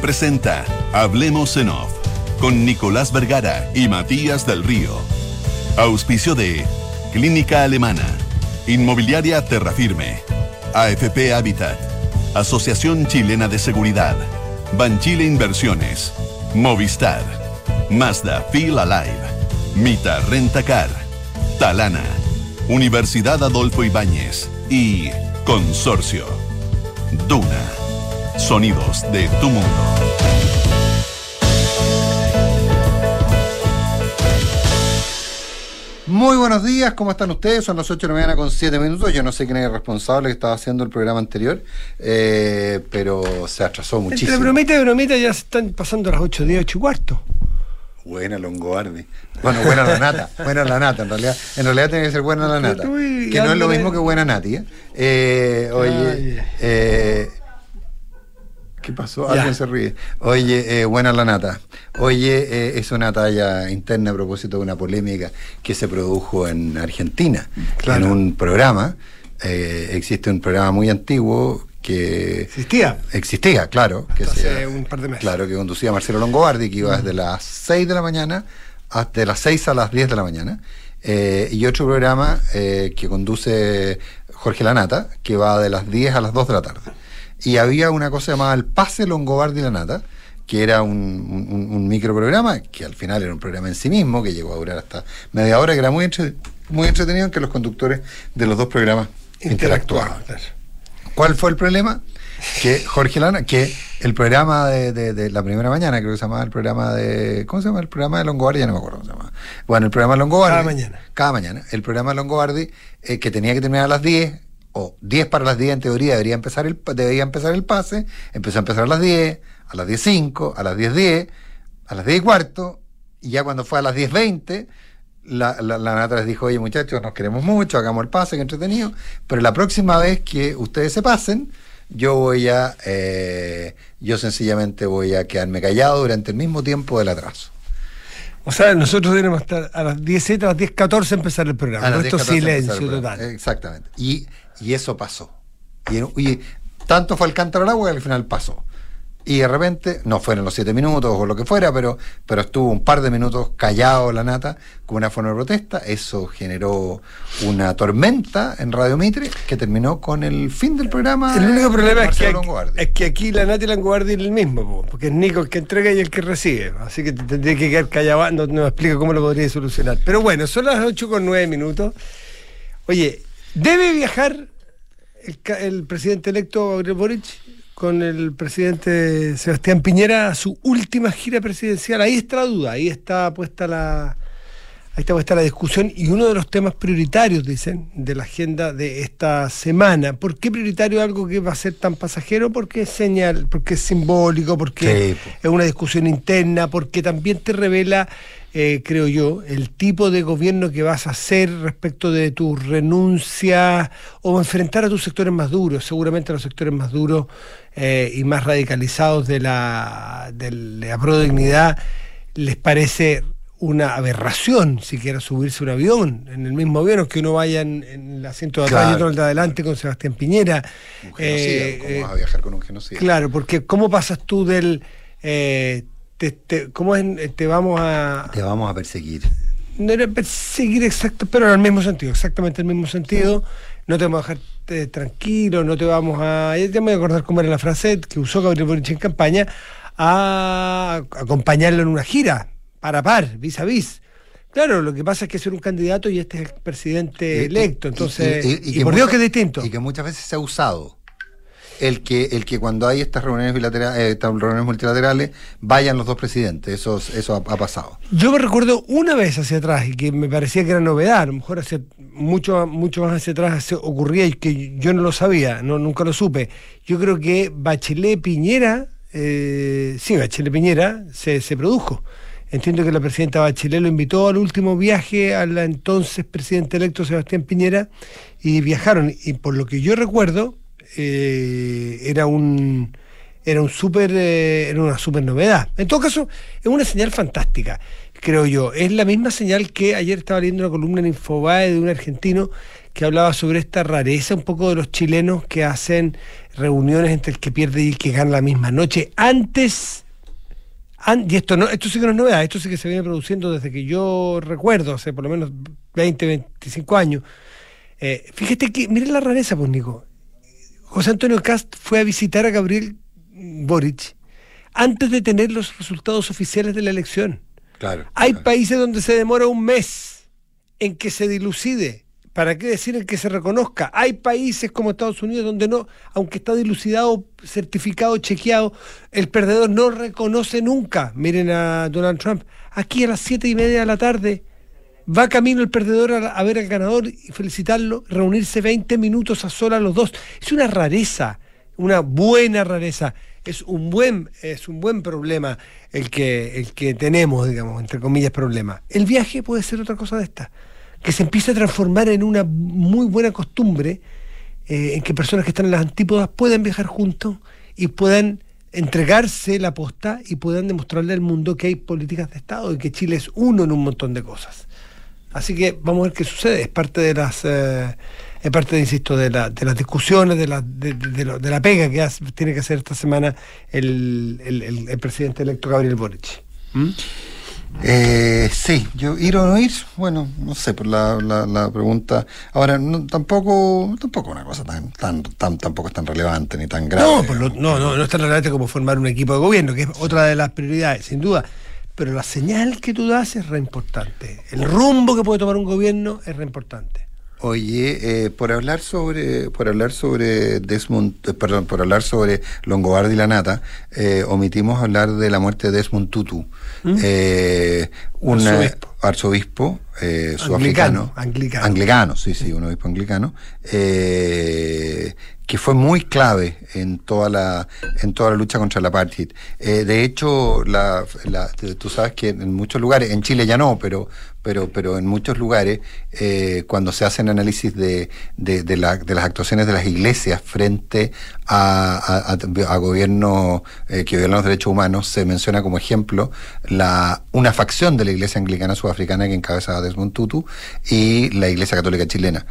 Presenta Hablemos en Off con Nicolás Vergara y Matías del Río. Auspicio de Clínica Alemana, Inmobiliaria Terrafirme, AFP Habitat, Asociación Chilena de Seguridad, Banchile Inversiones, Movistar, Mazda Feel Alive, Mita Rentacar, Talana, Universidad Adolfo Ibáñez y Consorcio. Duna. Sonidos de tu mundo. Muy buenos días, ¿cómo están ustedes? Son las 8 de la mañana con 7 minutos. Yo no sé quién es el responsable que estaba haciendo el programa anterior, eh, pero se atrasó muchísimo. Entre bromita y bromita ya se están pasando las 8, 10, 8 y cuarto. Buena Longobardi. Bueno, buena la nata. buena la nata, en realidad. En realidad tiene que ser buena la nata. Que no es lo mismo que buena nati. ¿eh? Eh, oye, eh, ¿Qué pasó? Alguien se ríe. Oye, eh, buena la nata. Oye, eh, es una talla interna a propósito de una polémica que se produjo en Argentina, en un programa. Eh, existe un programa muy antiguo que existía existía claro que hace un par de meses claro que conducía Marcelo Longobardi que iba desde las 6 de la mañana hasta las 6 a las 10 de la mañana y otro programa que conduce Jorge Lanata que va de las 10 a las 2 de la tarde y había una cosa llamada el Pase Longobardi la Nata, que era un, un, microprograma, que al final era un programa en sí mismo, que llegó a durar hasta media hora, que era muy, muy entretenido, en que los conductores de los dos programas interactuaban. ¿Cuál fue el problema? Que Jorge Lana, que el programa de, la primera mañana, creo que se llamaba el programa de. ¿Cómo se llama? El programa de Longobardi, ya no me acuerdo cómo se llama. Bueno, el programa de Longobardi. Cada mañana. Cada mañana. El programa de Longobardi, eh, que tenía que terminar a las 10, o 10 para las 10 en teoría debería empezar el, debería empezar el pase, empezó a empezar a las 10, a las 10.05, a las 10.10, a las 10 y cuarto, y ya cuando fue a las 10.20, la, la, la Nata les dijo, oye muchachos, nos queremos mucho, hagamos el pase, que entretenido, pero la próxima vez que ustedes se pasen, yo voy a, eh, yo sencillamente voy a quedarme callado durante el mismo tiempo del atraso. O sea, nosotros debemos estar a las 10.07, a las 10.14 empezar el programa. A esto silencio total. Exactamente. Y y eso pasó. Y, tanto fue el cántaro al agua que al final pasó. Y de repente, no fueron los siete minutos o lo que fuera, pero, pero estuvo un par de minutos callado la nata con una forma de protesta. Eso generó una tormenta en Radio Mitre que terminó con el fin del programa. El único problema es que, aquí, es que, aquí la nata y la Longobardi es el mismo, porque es Nico el que entrega y el que recibe. Así que tendría que quedar callado. No, no me explico cómo lo podría solucionar. Pero bueno, son las 8 con 9 minutos. Oye, ¿debe viajar el, presidente electo Gabriel Boric con el presidente Sebastián Piñera su última gira presidencial. Ahí está la duda, ahí está puesta la, ahí está la discusión y uno de los temas prioritarios, dicen, de la agenda de esta semana. ¿Por qué prioritario algo que va a ser tan pasajero? Porque es señal, porque es simbólico, porque es una discusión interna, porque también te revela eh, creo yo, el tipo de gobierno que vas a hacer respecto de tu renuncia o enfrentar a tus sectores más duros, seguramente a los sectores más duros eh, y más radicalizados de la, de la dignidad, les parece una aberración siquiera subirse un avión, en el mismo avión, que uno vaya en, el asiento de atrás y otro el de adelante con Sebastián Piñera. Un genocida, ¿cómo eh, vas a viajar con un genocida? Claro, porque ¿cómo pasas tú del te, ¿cómo es? Te vamos a... Te vamos a perseguir. No era perseguir exacto, pero en el mismo sentido, exactamente el mismo sentido. No te vamos a dejar tranquilo, no te vamos a... Ya te voy a acordar cómo era la frase que usó Gabriel Boric en campaña, a acompañarlo en una gira, para par, vis a vis. Claro, lo que pasa es que es un candidato y este es el presidente electo, entonces... Y, por Dios que es distinto. Y que muchas veces se ha usado el que, el que cuando hay estas reuniones bilaterales, eh, estas reuniones multilaterales, vayan los dos presidentes. Eso, eso ha, pasado. Yo me recuerdo una vez hacia atrás, y que me parecía que era novedad, a lo mejor hace mucho, mucho más hacia atrás ocurría y que yo no lo sabía, no, nunca lo supe. Yo creo que Bachelet Piñera, eh, sí, Bachelet Piñera se, se produjo. Entiendo que la presidenta Bachelet lo invitó al último viaje a la entonces presidente electo Sebastián Piñera y viajaron. Y por lo que yo recuerdo, eh, era un era un super eh, era una super novedad. En todo caso, es una señal fantástica, creo yo. Es la misma señal que ayer estaba leyendo una columna en Infobae de un argentino que hablaba sobre esta rareza un poco de los chilenos que hacen reuniones entre el que pierde y el que gana la misma noche. Antes, y esto, no, esto sí que no es novedad, esto sí que se viene produciendo desde que yo recuerdo, hace por lo menos 20, 25 años. Eh, fíjate que, miren la rareza, pues Nico. José Antonio Cast fue a visitar a Gabriel Boric antes de tener los resultados oficiales de la elección. Claro. Hay países donde se demora un mes en que se dilucide. ¿Para qué decir en que se reconozca? Hay países como Estados Unidos donde no, aunque está dilucidado, certificado, chequeado, el perdedor no reconoce nunca. Miren a Donald Trump. Aquí a las siete y media de la tarde va camino el perdedor a, ver al ganador y felicitarlo, reunirse 20 minutos a solas los dos. Es una rareza, una buena rareza es un buen, es un buen problema el que, el que tenemos, digamos, entre comillas, problema. El viaje puede ser otra cosa de esta, que se empieza a transformar en una muy buena costumbre eh, en que personas que están en las antípodas puedan viajar juntos y puedan entregarse la posta y puedan demostrarle al mundo que hay políticas de Estado y que Chile es uno en un montón de cosas. Así que vamos a ver qué sucede. Es parte de las... Eh, es parte, insisto, de, la, de las discusiones, de la, de, de, la pega que tiene que hacer esta semana el, el, presidente electo Gabriel Boric. ¿Mm? Eh, sí, yo ir o no ir, bueno, no sé, por la, la, pregunta. Ahora, no, tampoco, tampoco una cosa tan, tan, tan, tampoco es tan relevante ni tan grave. No, no, no, no, es tan relevante como formar un equipo de gobierno, que es otra de las prioridades, sin duda. Pero la señal que tú das es re importante. El rumbo que puede tomar un gobierno es re importante. Oye, eh, por hablar sobre, por hablar sobre Desmond, eh, perdón, por hablar sobre Longobardi y la Nata, eh, omitimos hablar de la muerte de Desmond Tutu, ¿Mm? un arzobispo, sudafricano, anglicano, anglicano, sí, sí, un obispo anglicano, que fue muy clave en toda la en toda la lucha contra la apartheid. Eh, de hecho, la, tú sabes que en muchos lugares, en Chile ya no, pero pero pero en muchos lugares, eh, cuando se hacen análisis de, de, de, las actuaciones de las iglesias frente a, a, gobiernos eh, que violan los derechos humanos, se menciona como ejemplo la una facción de la iglesia anglicana sudafricana que encabezaba Desmond Tutu y la iglesia católica chilena,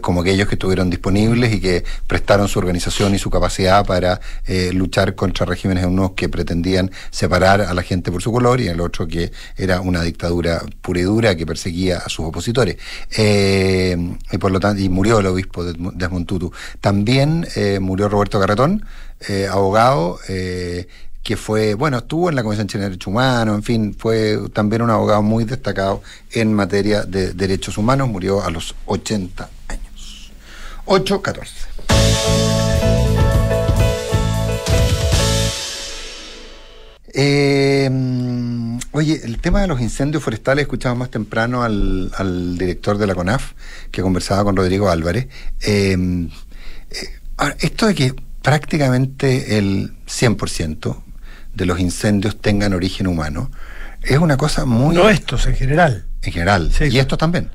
como aquellos que estuvieron disponibles y que prestaron su organización y su capacidad para eh, luchar contra regímenes unos que pretendían separar a la gente por su color y el otro que era una dictadura pura y dura que perseguía a sus opositores. Eh, y por lo tanto, y murió el obispo de Tutu. También eh, murió Roberto Carretón, abogado que fue, bueno, estuvo en la Comisión Chilena de Derechos Humanos, en fin, fue también un abogado muy destacado en materia de derechos humanos, murió a los 80 años. 8-14. Eh, oye, el tema de los incendios forestales, escuchaba más temprano al, director de la CONAF, que conversaba con Rodrigo Álvarez. Eh, eh, esto de que prácticamente el 100% de los incendios tengan origen humano, es una cosa muy... No estos, en general. En general. y estos también.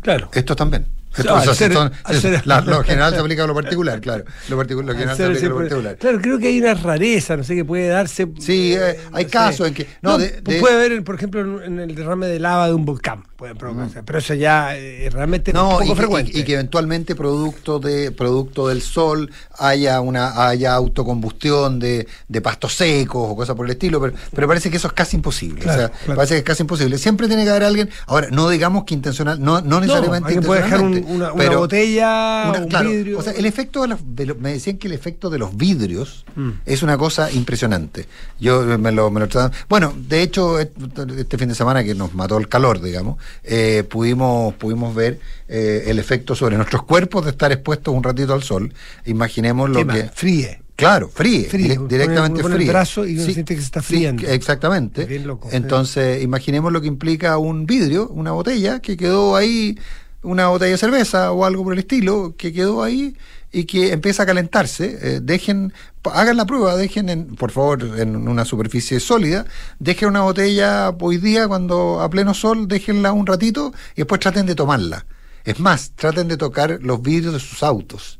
Claro. Estos también lo general se aplica a lo particular, claro. Lo, particular, lo general se aplica a lo particular. Claro, creo que hay una rareza, no sé, que puede darse. Sí, eh, hay casos en que. No, puede haber, por ejemplo, en el derrame de lava de un volcán, puede provocarse, pero eso ya eh, realmente no, es poco frecuente. Y, que eventualmente, producto de producto del sol, haya una haya autocombustión de, de pastos secos o cosas por el estilo, pero, pero parece que eso es casi imposible. o sea, parece que es casi imposible. Siempre tiene que haber alguien. Ahora, no digamos que intencional, no, no necesariamente. puede dejar un una, botella, un vidrio. O sea, el efecto de los, me decían que el efecto de los vidrios mm. es una cosa impresionante. Yo me lo, me lo Bueno, de hecho, este fin de semana que nos mató el calor, digamos, eh, pudimos, pudimos ver eh, el efecto sobre nuestros cuerpos de estar expuestos un ratito al sol. Imaginemos lo que. Fríe. Claro, fríe, directamente fríe. el brazo y siente que se está friendo. exactamente. Entonces, imaginemos lo que implica un vidrio, una botella que quedó ahí una botella de cerveza o algo por el estilo que quedó ahí y que empieza a calentarse, eh, dejen, hagan la prueba, dejen, en, por favor, en una superficie sólida, dejen una botella hoy día cuando a pleno sol, déjenla un ratito y después traten de tomarla. Es más, traten de tocar los vidrios de sus autos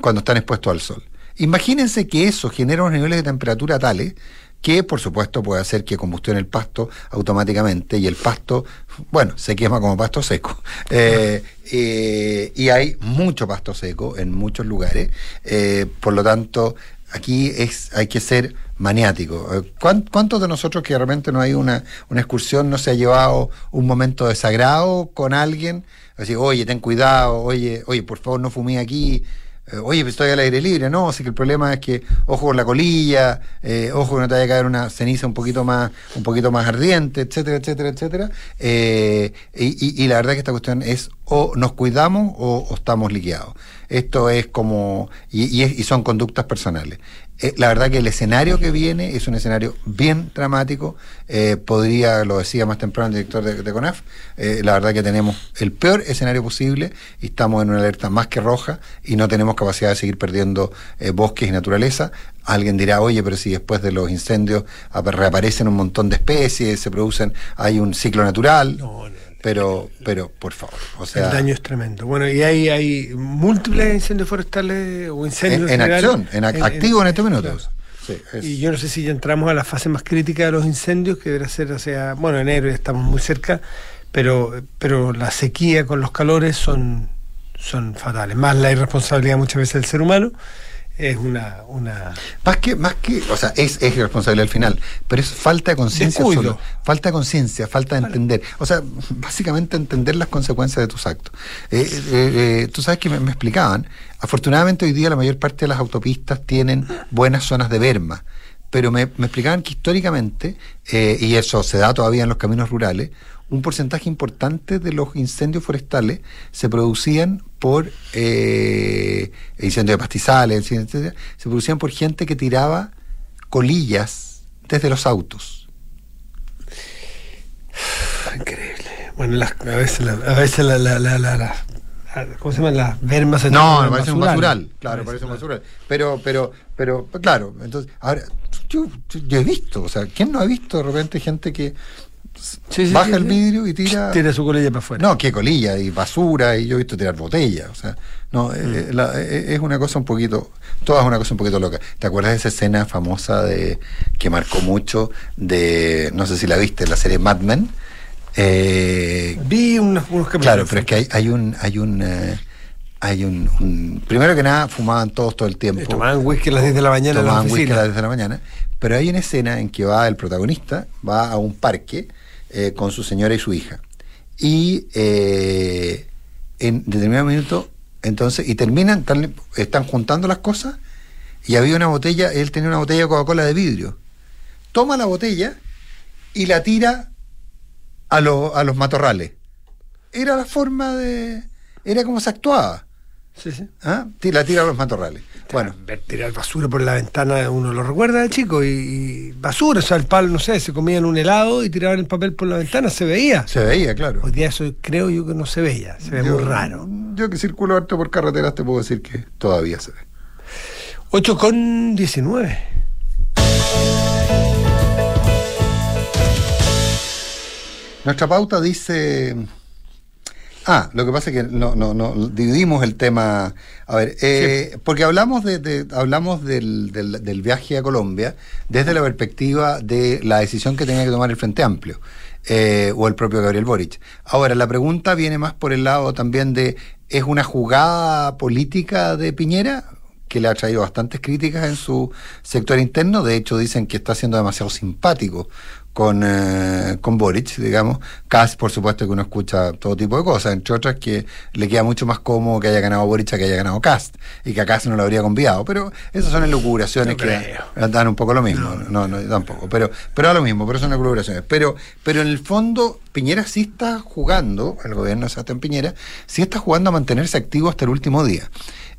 cuando están expuestos al sol. Imagínense que eso genera unos niveles de temperatura tales que por supuesto puede hacer que combustione el pasto automáticamente y el pasto, bueno, se quema como pasto seco. Eh, eh, y hay mucho pasto seco en muchos lugares, eh, por lo tanto, aquí es, hay que ser maniático. ¿Cuántos de nosotros que realmente no hay una, una excursión, no se ha llevado un momento de sagrado con alguien? Así, oye, ten cuidado, oye, oye, por favor no fumé aquí, eh, oye, pues estoy al aire libre, no, así que el problema es que ojo con la colilla, eh, ojo que no te vaya a caer una ceniza un poquito más, un poquito más ardiente, etcétera, etcétera, etcétera. Eh, y, la verdad que esta cuestión es o nos cuidamos o, estamos liquidados. Esto es como, y, y son conductas personales. Eh, la verdad que el escenario que viene es un escenario bien dramático. Eh, podría, lo decía más temprano el director de, CONAF, eh, la verdad que tenemos el peor escenario posible y estamos en una alerta más que roja y no tenemos capacidad de seguir perdiendo bosques y naturaleza. Alguien dirá, oye, pero si después de los incendios reaparecen un montón de especies, se producen, hay un ciclo natural. No, no pero, pero por favor. O sea, el daño es tremendo. Bueno, y hay, hay múltiples incendios forestales o incendios. En, acción, en, activo en, estos minutos. Y yo no sé si ya entramos a la fase más crítica de los incendios, que deberá ser, sea, bueno, enero ya estamos muy cerca, pero, pero la sequía con los calores son, son fatales. Más la irresponsabilidad muchas veces del ser humano es una, una... Más que, más que, o sea, es, es irresponsable al final, pero es falta de conciencia solo. Falta de conciencia, falta de entender. O sea, básicamente entender las consecuencias de tus actos. Eh, eh, eh, tú sabes que me, explicaban, afortunadamente hoy día la mayor parte de las autopistas tienen buenas zonas de berma, pero me, me explicaban que históricamente, y eso se da todavía en los caminos rurales, un porcentaje importante de los incendios forestales se producían por eh, incendios de pastizales, etcétera, se producían por gente que tiraba colillas desde los autos. Increíble. Bueno, las, a veces, la, a veces la, la, la, ¿cómo se llama? Las vermas. No, me parece un basural, claro, parece un basural. Pero, pero, pero, claro, entonces, ahora, yo, yo, he visto, o sea, ¿quién no ha visto de repente gente que baja el vidrio y tira. Tira su colilla para afuera. No, qué colilla, y basura, y yo he visto tirar botellas. O sea, no, eh, mm. eh, es una cosa un poquito. Toda es una cosa un poquito loca. ¿Te acuerdas de esa escena famosa de que marcó mucho de. No sé si la viste, la serie Mad Men? Eh, Vi unos, unos Claro, pero es que hay, hay un. Hay un hay un, Primero que nada, fumaban todos todo el tiempo. Tomaban whisky a las 10 de la mañana. Tomaban whisky a las 10 de la mañana. Pero hay una escena en que va el protagonista, va a un parque eh, con su señora y su hija. Y eh, en determinado minuto, entonces, y terminan, están, juntando las cosas, y había una botella, él tenía una botella de Coca-Cola de vidrio. Toma la botella y la tira a, a los matorrales. Era la forma de. Era como se actuaba. Sí, sí. ¿Ah? La tira a los matorrales. Bueno. Ver tirar basura por la ventana, uno lo recuerda de chico, y, basura, o sea, el palo, no sé, se comían un helado y tiraban el papel por la ventana, se veía. Se veía, claro. Hoy día eso creo yo que no se veía, se ve muy raro. Yo que circulo harto por carreteras te puedo decir que todavía se ve. 8 con 19. Nuestra pauta dice Ah, lo que pasa es que no, no, no dividimos el tema. A ver, eh, porque hablamos de, hablamos del, del, viaje a Colombia desde la perspectiva de la decisión que tenía que tomar el Frente Amplio. Eh, o el propio Gabriel Boric. Ahora, la pregunta viene más por el lado también de, ¿es una jugada política de Piñera? que le ha traído bastantes críticas en su sector interno, de hecho dicen que está siendo demasiado simpático con, eh, con Boric, digamos. Kass, por supuesto, que uno escucha todo tipo de cosas, entre otras que le queda mucho más cómodo que haya ganado Boric a que haya ganado Cast y que a Cast no lo habría conviado. Pero esas son elucubraciones que dan un poco lo mismo. No, no, tampoco. Pero, pero da lo mismo, pero son elucubraciones. Pero, pero en el fondo, Piñera sí está jugando, el gobierno de Sebastián Piñera, sí está jugando a mantenerse activo hasta el último día.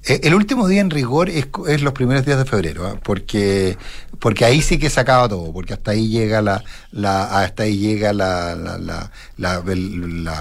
Eh, el último día en rigor es, los primeros días de febrero, ¿ah? porque porque ahí sí que se acaba todo, porque hasta ahí llega la, la hasta ahí llega la, la, la, el,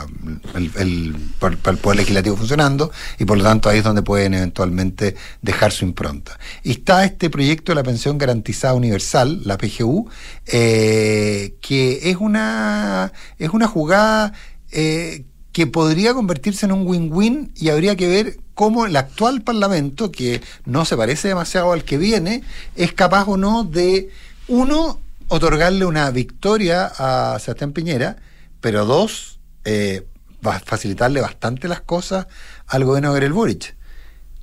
el, poder legislativo funcionando y por lo tanto ahí es donde pueden eventualmente dejar su impronta. Y está este proyecto de la pensión garantizada universal, la PGU, eh, que es una es una jugada eh, que podría convertirse en un win-win y habría que ver cómo el actual Parlamento, que no se parece demasiado al que viene, es capaz o no de, uno, otorgarle una victoria a Sebastián Piñera, pero dos, eh, va a facilitarle bastante las cosas al gobierno de Gabriel Boric.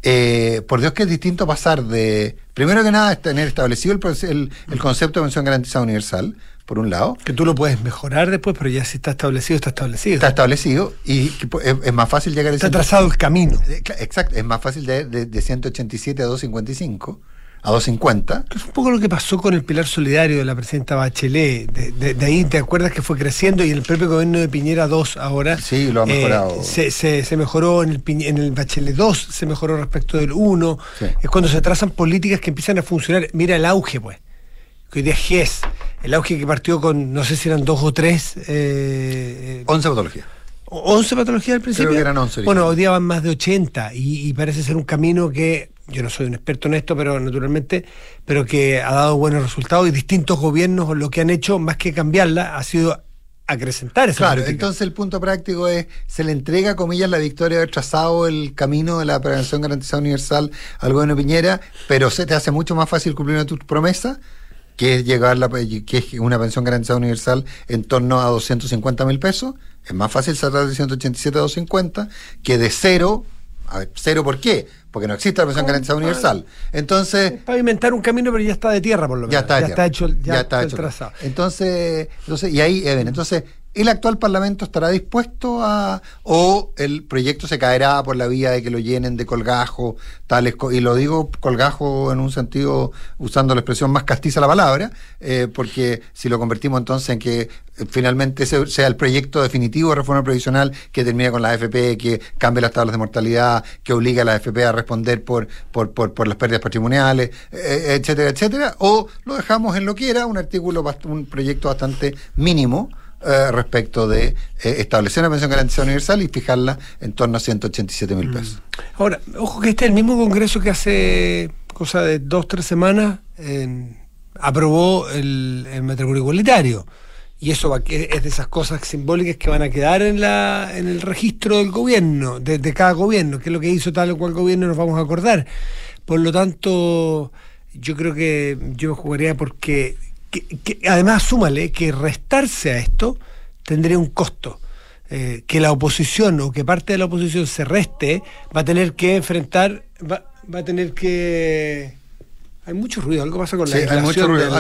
Eh, por Dios que es distinto pasar de, primero que nada, tener establecido el, el, concepto de pensión garantizada universal, por un lado. Que tú lo puedes mejorar después, pero ya si está establecido, está establecido. Está establecido y es, más fácil llegar a. Está trazado el camino. Eh, exacto, es más fácil de, de, de 187 a 255 a 250. Es un poco lo que pasó con el pilar solidario de la presidenta Bachelet. De, ahí te acuerdas que fue creciendo y en el propio gobierno de Piñera 2 ahora. Sí, lo ha mejorado. Eh, se, mejoró en el, en el Bachelet 2, se mejoró respecto del 1. Es cuando se trazan políticas que empiezan a funcionar. Mira el auge, pues. Que hoy día es GES. El auge que partió con, no sé si eran dos o tres. Eh, 11 patologías. 11 patologías al principio. Creo que eran 11. Bueno, hoy día van más de 80 y, y parece ser un camino que yo no soy un experto en esto, pero naturalmente, pero que ha dado buenos resultados y distintos gobiernos lo que han hecho, más que cambiarla, ha sido acrecentar esa Claro, entonces el punto práctico es, se le entrega, comillas, la victoria de haber trazado el camino de la prevención garantizada universal al gobierno Piñera, pero se te hace mucho más fácil cumplir una tu promesa, que es llegar la, que es una pensión garantizada universal en torno a 250 mil pesos. Es más fácil saltar de 187 a 250 que de cero a ver, cero, ¿por qué? Porque no existe la pensión garantizada universal. Entonces. Para inventar un camino, pero ya está de tierra, por lo menos. Ya está, ya está hecho, ya, está hecho. trazado. Entonces, entonces, y ahí, Eben, entonces, ¿El actual Parlamento estará dispuesto a... o el proyecto se caerá por la vía de que lo llenen de colgajo, tales... y lo digo colgajo en un sentido, usando la expresión más castiza la palabra, eh, porque si lo convertimos entonces en que eh, finalmente ese sea el proyecto definitivo de reforma previsional que termine con la AFP, que cambie las tablas de mortalidad, que obliga a la AFP a responder por, por, por, las pérdidas patrimoniales, eh, etcétera, etcétera, o lo dejamos en lo que era, un artículo, un proyecto bastante mínimo, eh, respecto de eh, establecer una pensión garantizada universal y fijarla en torno a 187 mil pesos. Mm. Ahora, ojo que este es el mismo Congreso que hace cosa de dos, tres semanas aprobó el, matrimonio igualitario. Y eso es de esas cosas simbólicas que van a quedar en, la, en el registro del gobierno, de, cada gobierno, que es lo que hizo tal o cual gobierno nos vamos a acordar. Por lo tanto, yo creo que yo jugaría porque además súmale que restarse a esto tendría un costo. Eh, que la oposición o que parte de la oposición se reste, va a tener que enfrentar, va, va a tener que hay mucho ruido, algo pasa con la hay mucho ruido.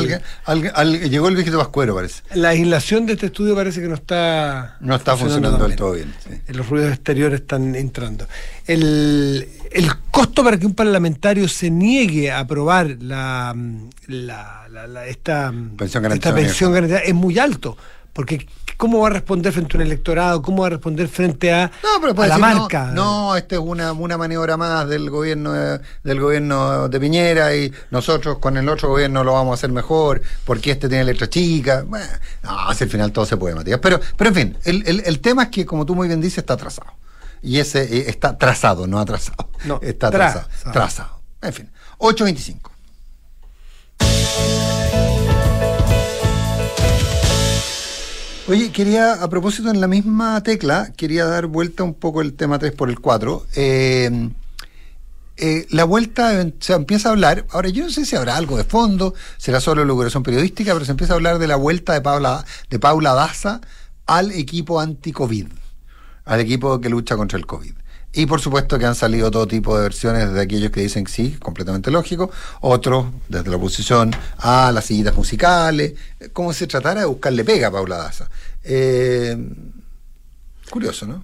llegó el viejito Pascuero, parece. La aislación de este estudio parece que no está... No está funcionando, del todo bien. Los ruidos exteriores están entrando. El, costo para que un parlamentario se niegue a aprobar la, esta pensión esta pensión garantizada es muy alto porque ¿cómo va a responder frente a un electorado? ¿Cómo va a responder frente a, la marca? No, esta es una, una maniobra más del gobierno de, del gobierno de Piñera y nosotros con el otro gobierno lo vamos a hacer mejor porque este tiene letra chica. Bueno, no, el final todo se puede, Matías. Pero, pero en fin, el, tema es que, como tú muy bien dices, está trazado. Y ese eh, está trazado, no atrasado. No, está trazado. Trazado. En fin, 8.25. Oye, quería, a propósito en la misma tecla, quería dar vuelta un poco el tema 3 por el 4. Eh, eh, la vuelta se empieza a hablar, ahora yo no sé si habrá algo de fondo, será solo locuración periodística, pero se empieza a hablar de la vuelta de Paula, de Paula Daza al equipo anti-COVID, al equipo que lucha contra el COVID. Y por supuesto que han salido todo tipo de versiones de aquellos que dicen sí, completamente lógico, otros desde la oposición a las sillitas musicales, como si se tratara de buscarle pega a Paula Daza. Eh, curioso, ¿no?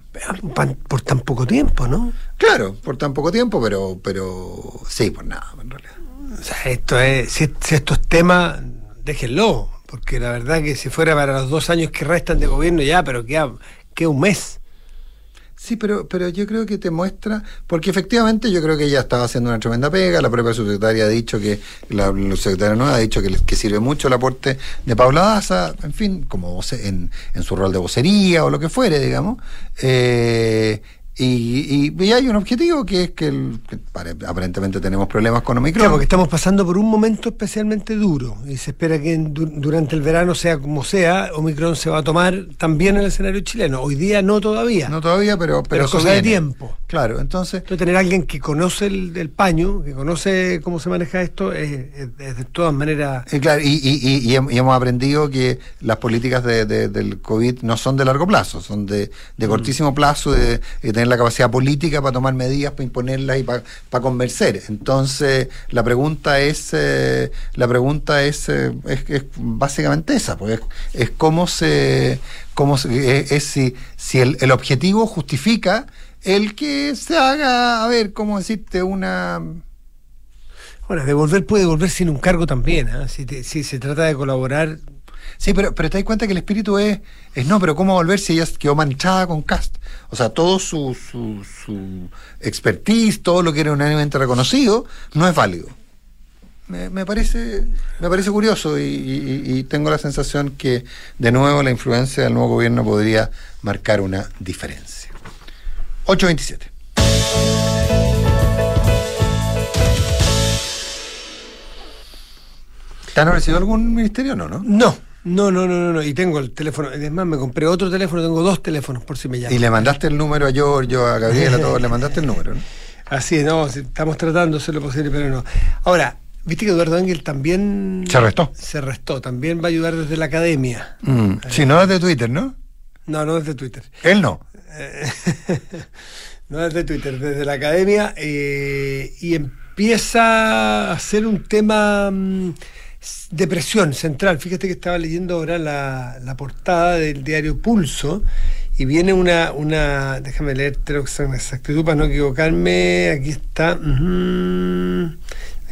Por tan poco tiempo, ¿no? Claro, por tan poco tiempo, pero, pero sí, por nada, en realidad. O sea, esto es, si, estos temas, déjenlo, porque la verdad que si fuera para los dos años que restan de gobierno ya, pero queda, queda un mes. Sí, pero, pero yo creo que te muestra, porque efectivamente yo creo que ella estaba haciendo una tremenda pega, la propia subsecretaria ha dicho que, la, subsecretaria nueva ha dicho que, que sirve mucho el aporte de Paula Daza, en fin, como en, en su rol de vocería o lo que fuere, digamos. Eh, y, y, hay un objetivo que es que, aparentemente tenemos problemas con Omicron. Claro, porque estamos pasando por un momento especialmente duro y se espera que durante el verano, sea como sea, Omicron se va a tomar también en el escenario chileno. Hoy día no todavía. No todavía, pero, pero, cosa de tiempo. Claro, entonces. Tener alguien que conoce el, paño, que conoce cómo se maneja esto, es, de todas maneras. Eh, claro, y, y, y, hemos aprendido que las políticas de, del COVID no son de largo plazo, son de, de mm. cortísimo plazo, de, tener la capacidad política para tomar medidas, para imponerlas y para, para convencer. Entonces, la pregunta es, eh, la pregunta es, eh, es, básicamente esa, pues es, cómo se, cómo es, si, si el, el objetivo justifica el que se haga, a ver, ¿cómo decirte? Una... Bueno, devolver puede devolver sin un cargo también, ¿eh? si, se trata de colaborar. Sí, pero, pero te das cuenta que el espíritu es, es no, pero ¿cómo volver si ella quedó manchada con Cast? O sea, todo su, su, su expertise, todo lo que era unánimemente reconocido, no es válido. Me, me, parece me parece curioso y, y, tengo la sensación que de nuevo la influencia del nuevo gobierno podría marcar una diferencia. 827. ¿Te han ofrecido algún ministerio o no, no? No. No, no, no, no, y tengo el teléfono, es más, me compré otro teléfono, tengo dos teléfonos por si me llaman. Y le mandaste el número a Giorgio, a Gabriela, a todos, le mandaste el número, ¿no? Así, no, estamos tratando de hacer lo posible, pero no. Ahora, viste que Eduardo Ángel también... Se restó. Se restó, también va a ayudar desde la academia. Mm. Sí, no desde Twitter, ¿no? No, no desde Twitter. Él no. no desde Twitter, desde la academia, eh, y empieza a ser un tema mm, de presión central. Fíjate que estaba leyendo ahora la, portada del diario Pulso y viene una, una déjame leer con exactitud para no equivocarme, aquí está.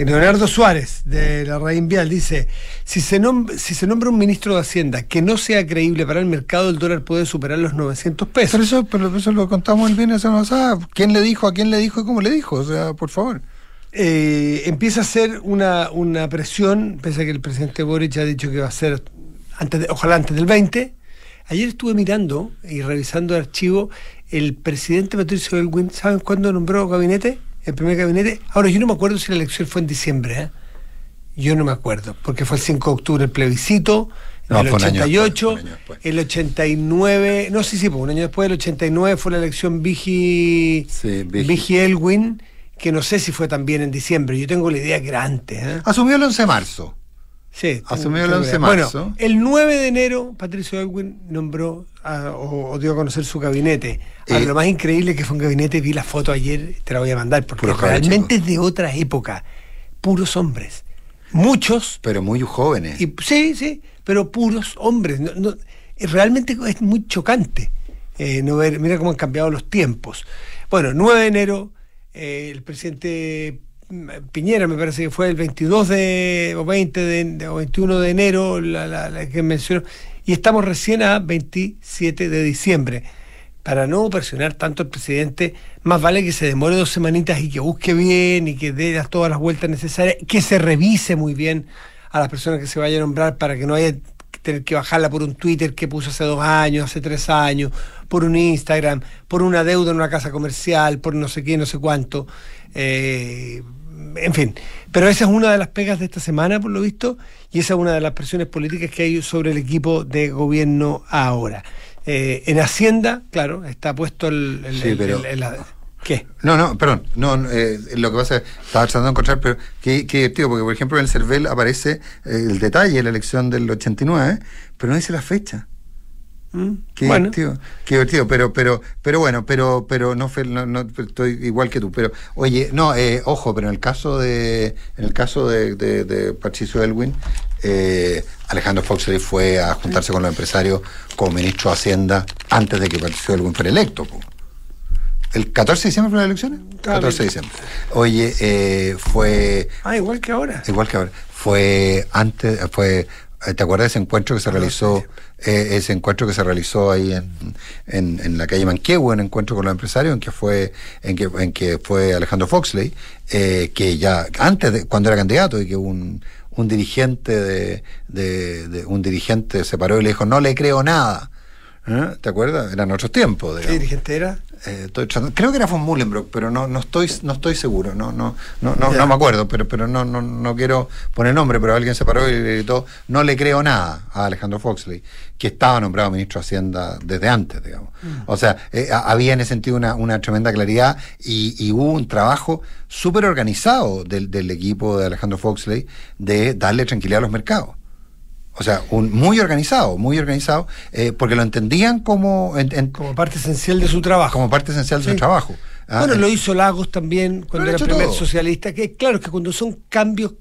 Leonardo Suárez, de la Raín Vial, dice, si se, si se nombra un ministro de Hacienda que no sea creíble para el mercado, el dólar puede superar los 900 pesos. Pero eso, pero eso lo contamos el viernes pasada. ¿Quién le dijo, a quién le dijo y cómo le dijo? O sea, por favor. Eh, empieza a ser una, una presión, pese a que el presidente Boric ha dicho que va a ser, antes ojalá antes del 20. Ayer estuve mirando y revisando el archivo, el presidente Patricio Elwin, ¿saben cuándo nombró gabinete? El primer gabinete. Ahora, yo no me acuerdo si la elección fue en diciembre, ¿eh? Yo no me acuerdo, porque fue el 5 de octubre el plebiscito, el 88, el 89, no, sí, sí, pues un año después, el 89 fue la elección Vigi, Vigi. Elwin, que no sé si fue también en diciembre, yo tengo la idea que era antes. ¿eh? Asumió el 11 de marzo. Sí. Asumió el 11 de marzo. Bueno, el 9 de enero, Patricio Elwin nombró o, dio a conocer su gabinete. Ahora, lo más increíble que fue un gabinete, vi la foto ayer, te la voy a mandar, porque realmente es de otra época. Puros hombres. Muchos. Pero muy jóvenes. Y, sí, sí, pero puros hombres. realmente es muy chocante eh, no ver, mira cómo han cambiado los tiempos. Bueno, 9 de enero, eh, el presidente Piñera, me parece que fue el 22 de, o 20 de, o 21 de enero, la, que mencionó, y estamos recién a 27 de diciembre. Para no presionar tanto al presidente, más vale que se demore dos semanitas y que busque bien y que dé todas las vueltas necesarias, que se revise muy bien a las personas que se vayan a nombrar para que no haya tener que bajarla por un Twitter que puso hace dos años, hace tres años, por un Instagram, por una deuda en una casa comercial, por no sé qué, no sé cuánto. Eh, en fin, pero esa es una de las pegas de esta semana, por lo visto, y esa es una de las presiones políticas que hay sobre el equipo de gobierno ahora. Eh, en Hacienda, claro, está puesto el... ¿Qué? No, no, perdón. No, eh, lo que pasa es estaba tratando de encontrar, pero qué, qué divertido, porque por ejemplo en el CERVEL aparece eh, el detalle de la elección del 89, pero no dice la fecha. Mm, qué divertido, qué divertido, pero, pero, pero bueno, pero, pero no, no, estoy igual que tú, pero, oye, no, eh, ojo, pero en el caso de, en el caso de, de, Patricio Elwin, eh, Alejandro Foxley fue a juntarse con los empresarios como ministro de Hacienda antes de que Patricio Elwin fuera electo. ¿El 14 de diciembre fueron las elecciones? 14 de diciembre. Oye, eh, fue. Ah, igual que ahora. Igual que ahora. Fue antes, fue eh, ¿Te acuerdas de ese encuentro que se realizó, eh, ese encuentro que se realizó ahí en, en, la calle Manquehue, un encuentro con los empresarios, en que fue, en que, en que fue Alejandro Foxley, eh, que ya antes de, cuando era candidato, y que un, un dirigente de, de, un dirigente se paró y le dijo no le creo nada. ¿Eh? ¿Te acuerdas? Eran otros tiempos. ¿Qué dirigente era? Eh, creo que era von Mullenbrock, pero no, no estoy, no estoy seguro, no, no, no, no, me acuerdo, pero, pero no, no, no quiero poner nombre, pero alguien se paró y gritó, no le creo nada a Alejandro Foxley, que estaba nombrado ministro de Hacienda desde antes, digamos. Mm. O sea, eh, había en ese sentido una, una tremenda claridad y, hubo un trabajo súper organizado del, del equipo de Alejandro Foxley de darle tranquilidad a los mercados. O sea, un, muy organizado, muy organizado, eh, porque lo entendían como... como parte esencial de su trabajo. Como parte esencial de su trabajo. Ah, bueno, lo hizo Lagos también cuando era primer socialista, que claro, que cuando son cambios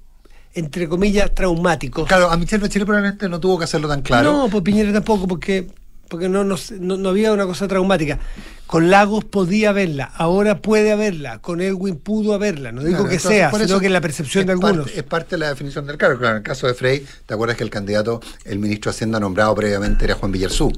entre comillas, traumáticos. Claro, a Michelle Bachelet probablemente no tuvo que hacerlo tan claro. No, pues Piñera tampoco, porque porque no, no, no, había una cosa traumática. Con Lagos podía haberla, ahora puede haberla, con Elwin pudo haberla, no digo que sea, sino que la percepción de algunos. es parte de la definición del cargo. Claro, en el caso de Frey, ¿te acuerdas que el candidato, el ministro de Hacienda nombrado previamente era Juan Villarsú?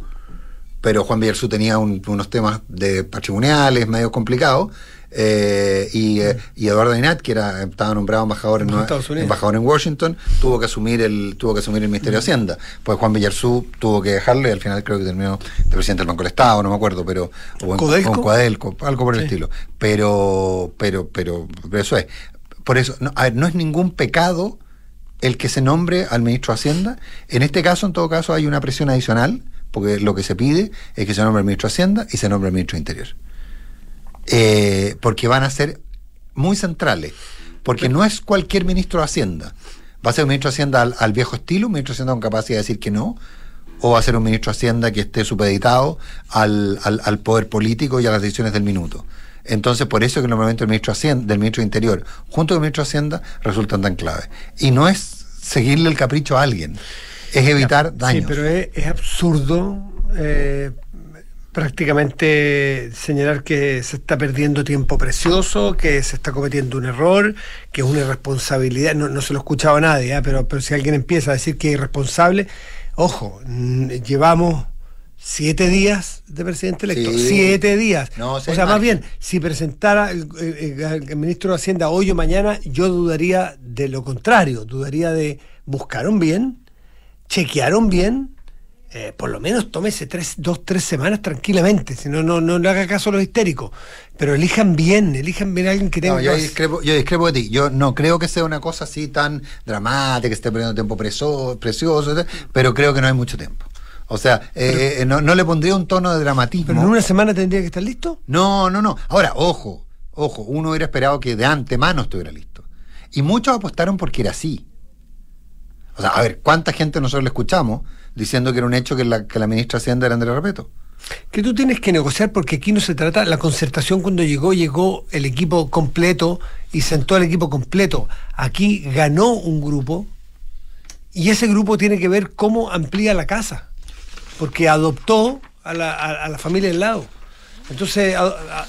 Pero Juan Villarsú tenía unos temas de patrimoniales medio complicados eh, y, eh, y, Eduardo Inat, que era, estaba nombrado embajador en, embajador en Washington, tuvo que asumir el tuvo que asumir el Ministerio de Hacienda. Pues Juan Villarzú tuvo que dejarlo y al final creo que terminó de presidente del Banco del Estado, no me acuerdo, pero o en, Coadelco, algo por el estilo. Pero, pero, pero, eso es. Por eso, no, a ver, no es ningún pecado el que se nombre al ministro de Hacienda. En este caso, en todo caso, hay una presión adicional, porque lo que se pide es que se nombre el ministro de Hacienda y se nombre el ministro de Interior. Eh, porque van a ser muy centrales, porque no es cualquier ministro de Hacienda. Va a ser un ministro de Hacienda al, viejo estilo, un ministro de Hacienda con capacidad de decir que no, o va a ser un ministro de Hacienda que esté supeditado al, al, poder político y a las decisiones del minuto. Entonces, por eso que normalmente el ministro de Hacienda, del ministro de Interior, junto con el ministro de Hacienda, resultan tan claves. Y no es seguirle el capricho a alguien, es evitar daños. Sí, pero es, absurdo eh, prácticamente señalar que se está perdiendo tiempo precioso, que se está cometiendo un error, que es una irresponsabilidad. No, se lo escuchaba a nadie, ¿eh? pero, pero si alguien empieza a decir que es irresponsable, ojo, llevamos siete días de presidente electo. Siete días. o sea, más bien, si presentara el, ministro de Hacienda hoy o mañana, yo dudaría de lo contrario, dudaría de buscaron bien, chequearon bien eh, por lo menos tómese tres, dos, tres semanas tranquilamente, si no, no, no le haga caso a los histéricos. Pero elijan bien, elijan bien a alguien que tenga. No, yo, discrepo, yo discrepo de ti. Yo no creo que sea una cosa así tan dramática, que esté perdiendo tiempo precioso, pero creo que no hay mucho tiempo. O sea, eh, eh, no, no, le pondría un tono de dramatismo. ¿Pero en una semana tendría que estar listo? No, no, no. Ahora, ojo, ojo, uno hubiera esperado que de antemano estuviera listo. Y muchos apostaron porque era así. O sea, a ver, ¿cuánta gente nosotros le escuchamos diciendo que era un hecho que la, que la ministra Hacienda era Andrea Repeto? Que tú tienes que negociar porque aquí no se trata, la concertación cuando llegó, llegó el equipo completo y sentó al equipo completo. Aquí ganó un grupo y ese grupo tiene que ver cómo amplía la casa, porque adoptó a la, a la familia del lado. Entonces,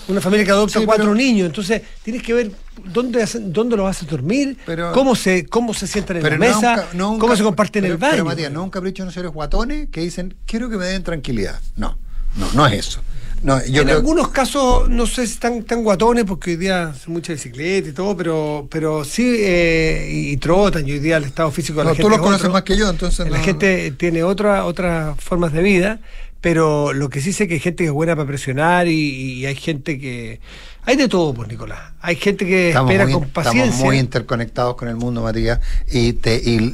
una familia que adopta cuatro niños, entonces tienes que ver dónde, dónde lo vas a dormir, cómo se cómo se sientan en la mesa, cómo se comparten el baño. Pero Matías, no un capricho de unos guatones que dicen, quiero que me den tranquilidad. No, no, no es eso. No, yo en algunos casos, no sé si están tan guatones, porque hoy día hacen mucha bicicleta y todo, pero, pero sí, eh, y, trotan, y hoy día el estado físico de la gente. Tú los conoces más que yo, entonces. La gente tiene otra, otras formas de vida pero lo que sí sé que hay gente que es buena para presionar y, hay gente que... Hay de todo, pues, Nicolás. Hay gente que espera con paciencia. Estamos muy interconectados con el mundo, Matías, y, te, y,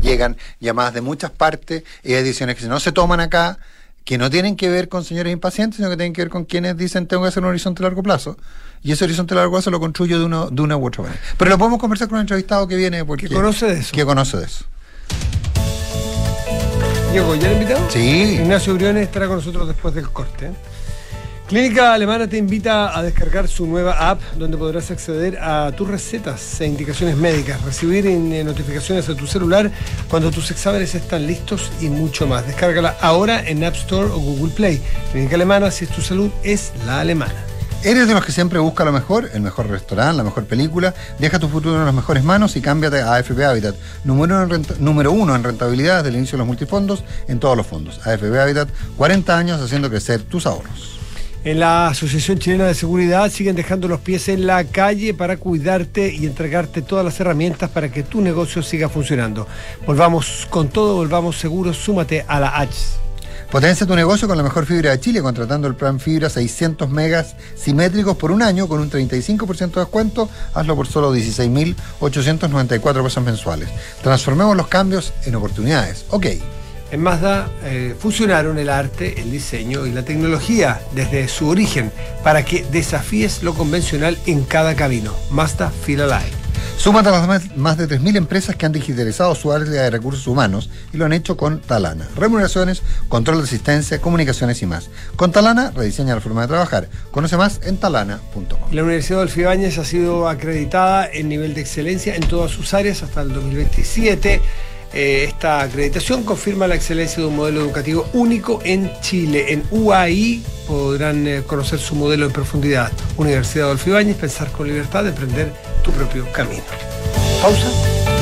llegan llamadas de muchas partes y hay decisiones que no se toman acá, que no tienen que ver con señores impacientes, sino que tienen que ver con quienes dicen tengo que hacer un horizonte a largo plazo. Y ese horizonte a largo plazo lo construyo de, uno, de una u otra manera. Pero lo podemos conversar con un entrevistado que viene porque... Que conoce de eso. Que conoce de eso. Diego, ¿ya lo invitado? Sí. Ignacio Briones estará con nosotros después del corte. Clínica Alemana te invita a descargar su nueva app donde podrás acceder a tus recetas e indicaciones médicas, recibir eh, notificaciones a tu celular cuando tus exámenes están listos y mucho más. Descárgala ahora en App Store o Google Play. Clínica Alemana, si es tu salud, es la alemana. ¿Eres de los que siempre busca lo mejor? El mejor restaurante, la mejor película. Deja tu futuro en las mejores manos y cámbiate a AFP Habitat. Número, uno en rentabilidad desde el inicio de los multifondos en todos los fondos. AFP Habitat, 40 años haciendo crecer tus ahorros. En la Asociación Chilena de Seguridad siguen dejando los pies en la calle para cuidarte y entregarte todas las herramientas para que tu negocio siga funcionando. Volvamos con todo, volvamos seguros, súmate a la H. Potencia tu negocio con la mejor fibra de Chile, contratando el plan Fibra 600 megas simétricos por un año con un 35% de descuento. Hazlo por solo 16.894 pesos mensuales. Transformemos los cambios en oportunidades. Ok. En Mazda eh, fusionaron el arte, el diseño y la tecnología desde su origen para que desafíes lo convencional en cada camino. Mazda Feel Alive. Súmate a las más de 3.000 empresas que han digitalizado su área de recursos humanos y lo han hecho con Talana. Remuneraciones, control de asistencia, comunicaciones y más. Con Talana rediseña la forma de trabajar. Conoce más en talana.com. La Universidad de Olfibáñez ha sido acreditada en nivel de excelencia en todas sus áreas hasta el 2027. Eh, esta acreditación confirma la excelencia de un modelo educativo único en Chile. En UAI podrán eh, conocer su modelo en profundidad. Universidad de Olfibáñez, pensar con libertad, emprender tu propio camino. Pausa.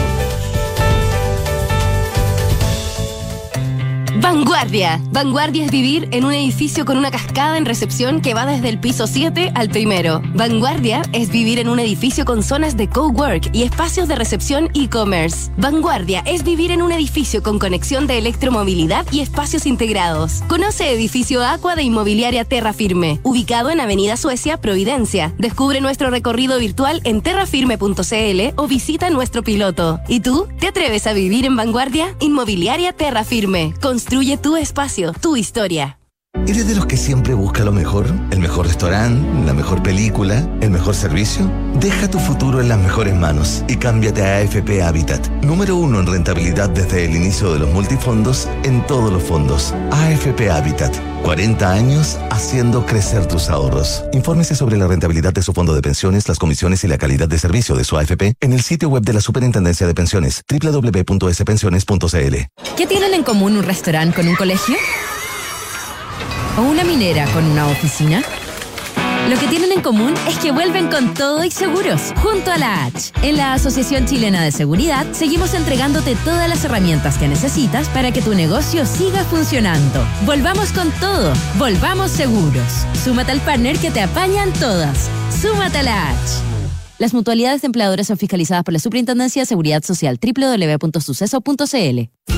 Vanguardia. Vanguardia es vivir en un edificio con una cascada en recepción que va desde el piso 7 al primero. Vanguardia es vivir en un edificio con zonas de cowork y espacios de recepción e-commerce. Vanguardia es vivir en un edificio con conexión de electromovilidad y espacios integrados. Conoce edificio Aqua de Inmobiliaria Terra Firme, ubicado en Avenida Suecia, Providencia. Descubre nuestro recorrido virtual en terrafirme.cl o visita nuestro piloto. ¿Y tú? ¿Te atreves a vivir en Vanguardia? Inmobiliaria Terra Firme. Construye tu espacio, tu historia. ¿Eres de los que siempre busca lo mejor? ¿El mejor restaurante? ¿La mejor película? ¿El mejor servicio? Deja tu futuro en las mejores manos y cámbiate a AFP Habitat. Número uno en rentabilidad desde el inicio de los multifondos en todos los fondos. AFP Habitat. 40 años haciendo crecer tus ahorros. Infórmese sobre la rentabilidad de su fondo de pensiones, las comisiones y la calidad de servicio de su AFP en el sitio web de la Superintendencia de Pensiones, www.spensiones.cl. ¿Qué tienen en común un restaurante con un colegio? ¿O una minera con una oficina? Lo que tienen en común es que vuelven con todo y seguros, junto a la H. En la Asociación Chilena de Seguridad seguimos entregándote todas las herramientas que necesitas para que tu negocio siga funcionando. Volvamos con todo, volvamos seguros. Súmate al partner que te apañan todas. Súmate a la H. Las mutualidades de empleadores son fiscalizadas por la Superintendencia de Seguridad Social www.suceso.cl.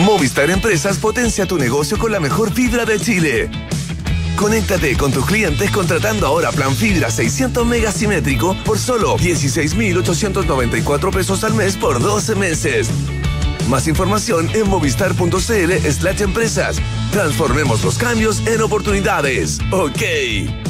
Movistar Empresas potencia tu negocio con la mejor fibra de Chile. Conéctate con tus clientes contratando ahora plan fibra 600 megas simétrico por solo 16.894 pesos al mes por 12 meses. Más información en movistar.cl slash empresas. Transformemos los cambios en oportunidades. Ok.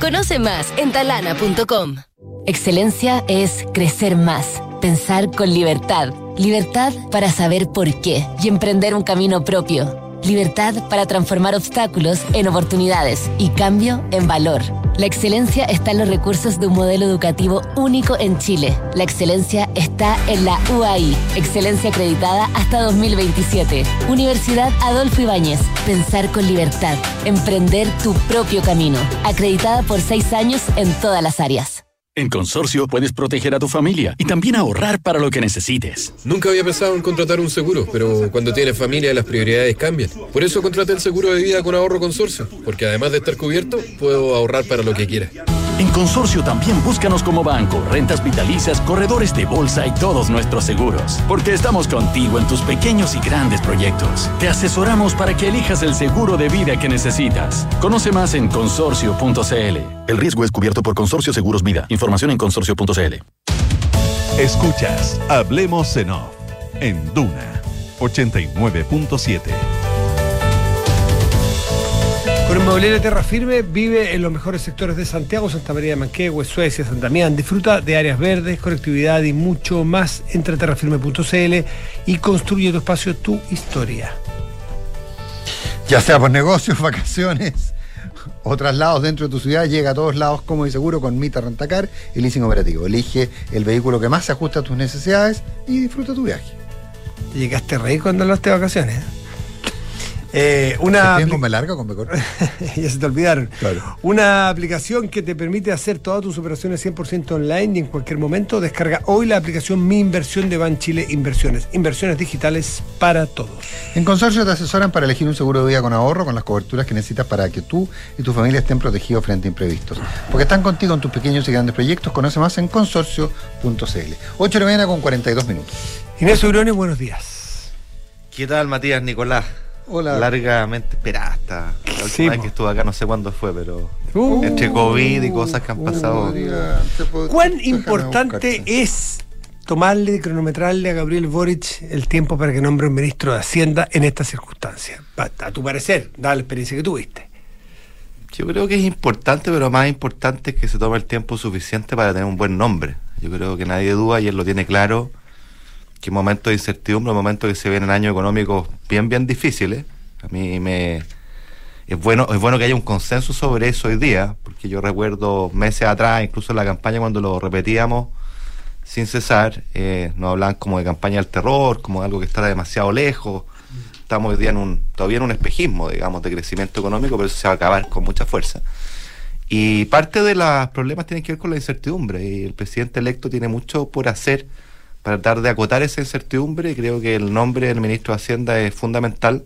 Conoce más en talana.com. Excelencia es crecer más, pensar con libertad. Libertad para saber por qué y emprender un camino propio. Libertad para transformar obstáculos en oportunidades y cambio en valor. La excelencia está en los recursos de un modelo educativo único en Chile. La excelencia está en la UAI, excelencia acreditada hasta 2027. Universidad Adolfo Ibáñez, pensar con libertad, emprender tu propio camino. Acreditada por seis años en todas las áreas. En Consorcio puedes proteger a tu familia y también ahorrar para lo que necesites. Nunca había pensado en contratar un seguro, pero cuando tienes familia las prioridades cambian. Por eso contraté el seguro de vida con ahorro Consorcio, porque además de estar cubierto, puedo ahorrar para lo que quiera. En Consorcio también búscanos como banco, rentas vitalicias, corredores de bolsa y todos nuestros seguros. Porque estamos contigo en tus pequeños y grandes proyectos. Te asesoramos para que elijas el seguro de vida que necesitas. Conoce más en consorcio.cl. El riesgo es cubierto por Consorcio Seguros Vida. Información en consorcio.cl. Escuchas Hablemos en Off en Duna 89.7. Con Inmobiliaria Terra Firme vive en los mejores sectores de Santiago, Santa María de Manquehue, Suecia, San Damián. Disfruta de áreas verdes, conectividad y mucho más. Entra a terrafirme.cl y construye tu espacio, tu historia. Ya sea por negocios, vacaciones o traslados dentro de tu ciudad, llega a todos lados como y seguro con Mita Rentacar y leasing operativo. Elige el vehículo que más se ajusta a tus necesidades y disfruta tu viaje. Llegaste a reír cuando hablaste de vacaciones. Eh, una con me larga o con me corta? ya se te olvidaron. Una aplicación que te permite hacer todas tus operaciones 100% online y en cualquier momento. Descarga hoy la aplicación Mi Inversión de Ban Chile Inversiones. Inversiones digitales para todos. En Consorcio te asesoran para elegir un seguro de vida con ahorro, con las coberturas que necesitas para que tú y tu familia estén protegidos frente a imprevistos. Porque están contigo en tus pequeños y grandes proyectos. Conoce más en consorcio.cl. 8 de la mañana con 42 minutos. Inés Urone, buenos días. ¿Qué tal, Matías Nicolás? Hola. Largamente esperada esta. La última vez que estuve acá, no sé cuándo fue, pero Uh. entre COVID y cosas que han pasado. ¿Cuán importante es tomarle, cronometrarle a Gabriel Boric el tiempo para que nombre un ministro de Hacienda en esta circunstancia? Pa- A tu parecer, dada la experiencia que tuviste. Yo creo que es importante, pero más importante es que se tome el tiempo suficiente para tener un buen nombre. Yo creo que nadie duda y él lo tiene claro que en momentos de incertidumbre, en momentos que se vienen años económicos bien, bien difíciles, a mí me es bueno, es bueno que haya un consenso sobre eso hoy día, porque yo recuerdo meses atrás, incluso en la campaña cuando lo repetíamos sin cesar, eh, nos hablaban como de campaña del terror, como de algo que está demasiado lejos. Estamos hoy día en un, todavía en un espejismo, digamos, de crecimiento económico, pero eso se va a acabar con mucha fuerza. Y parte de los problemas tienen que ver con la incertidumbre, y el presidente electo tiene mucho por hacer para tratar de acotar esa incertidumbre, y creo que el nombre del ministro de Hacienda es fundamental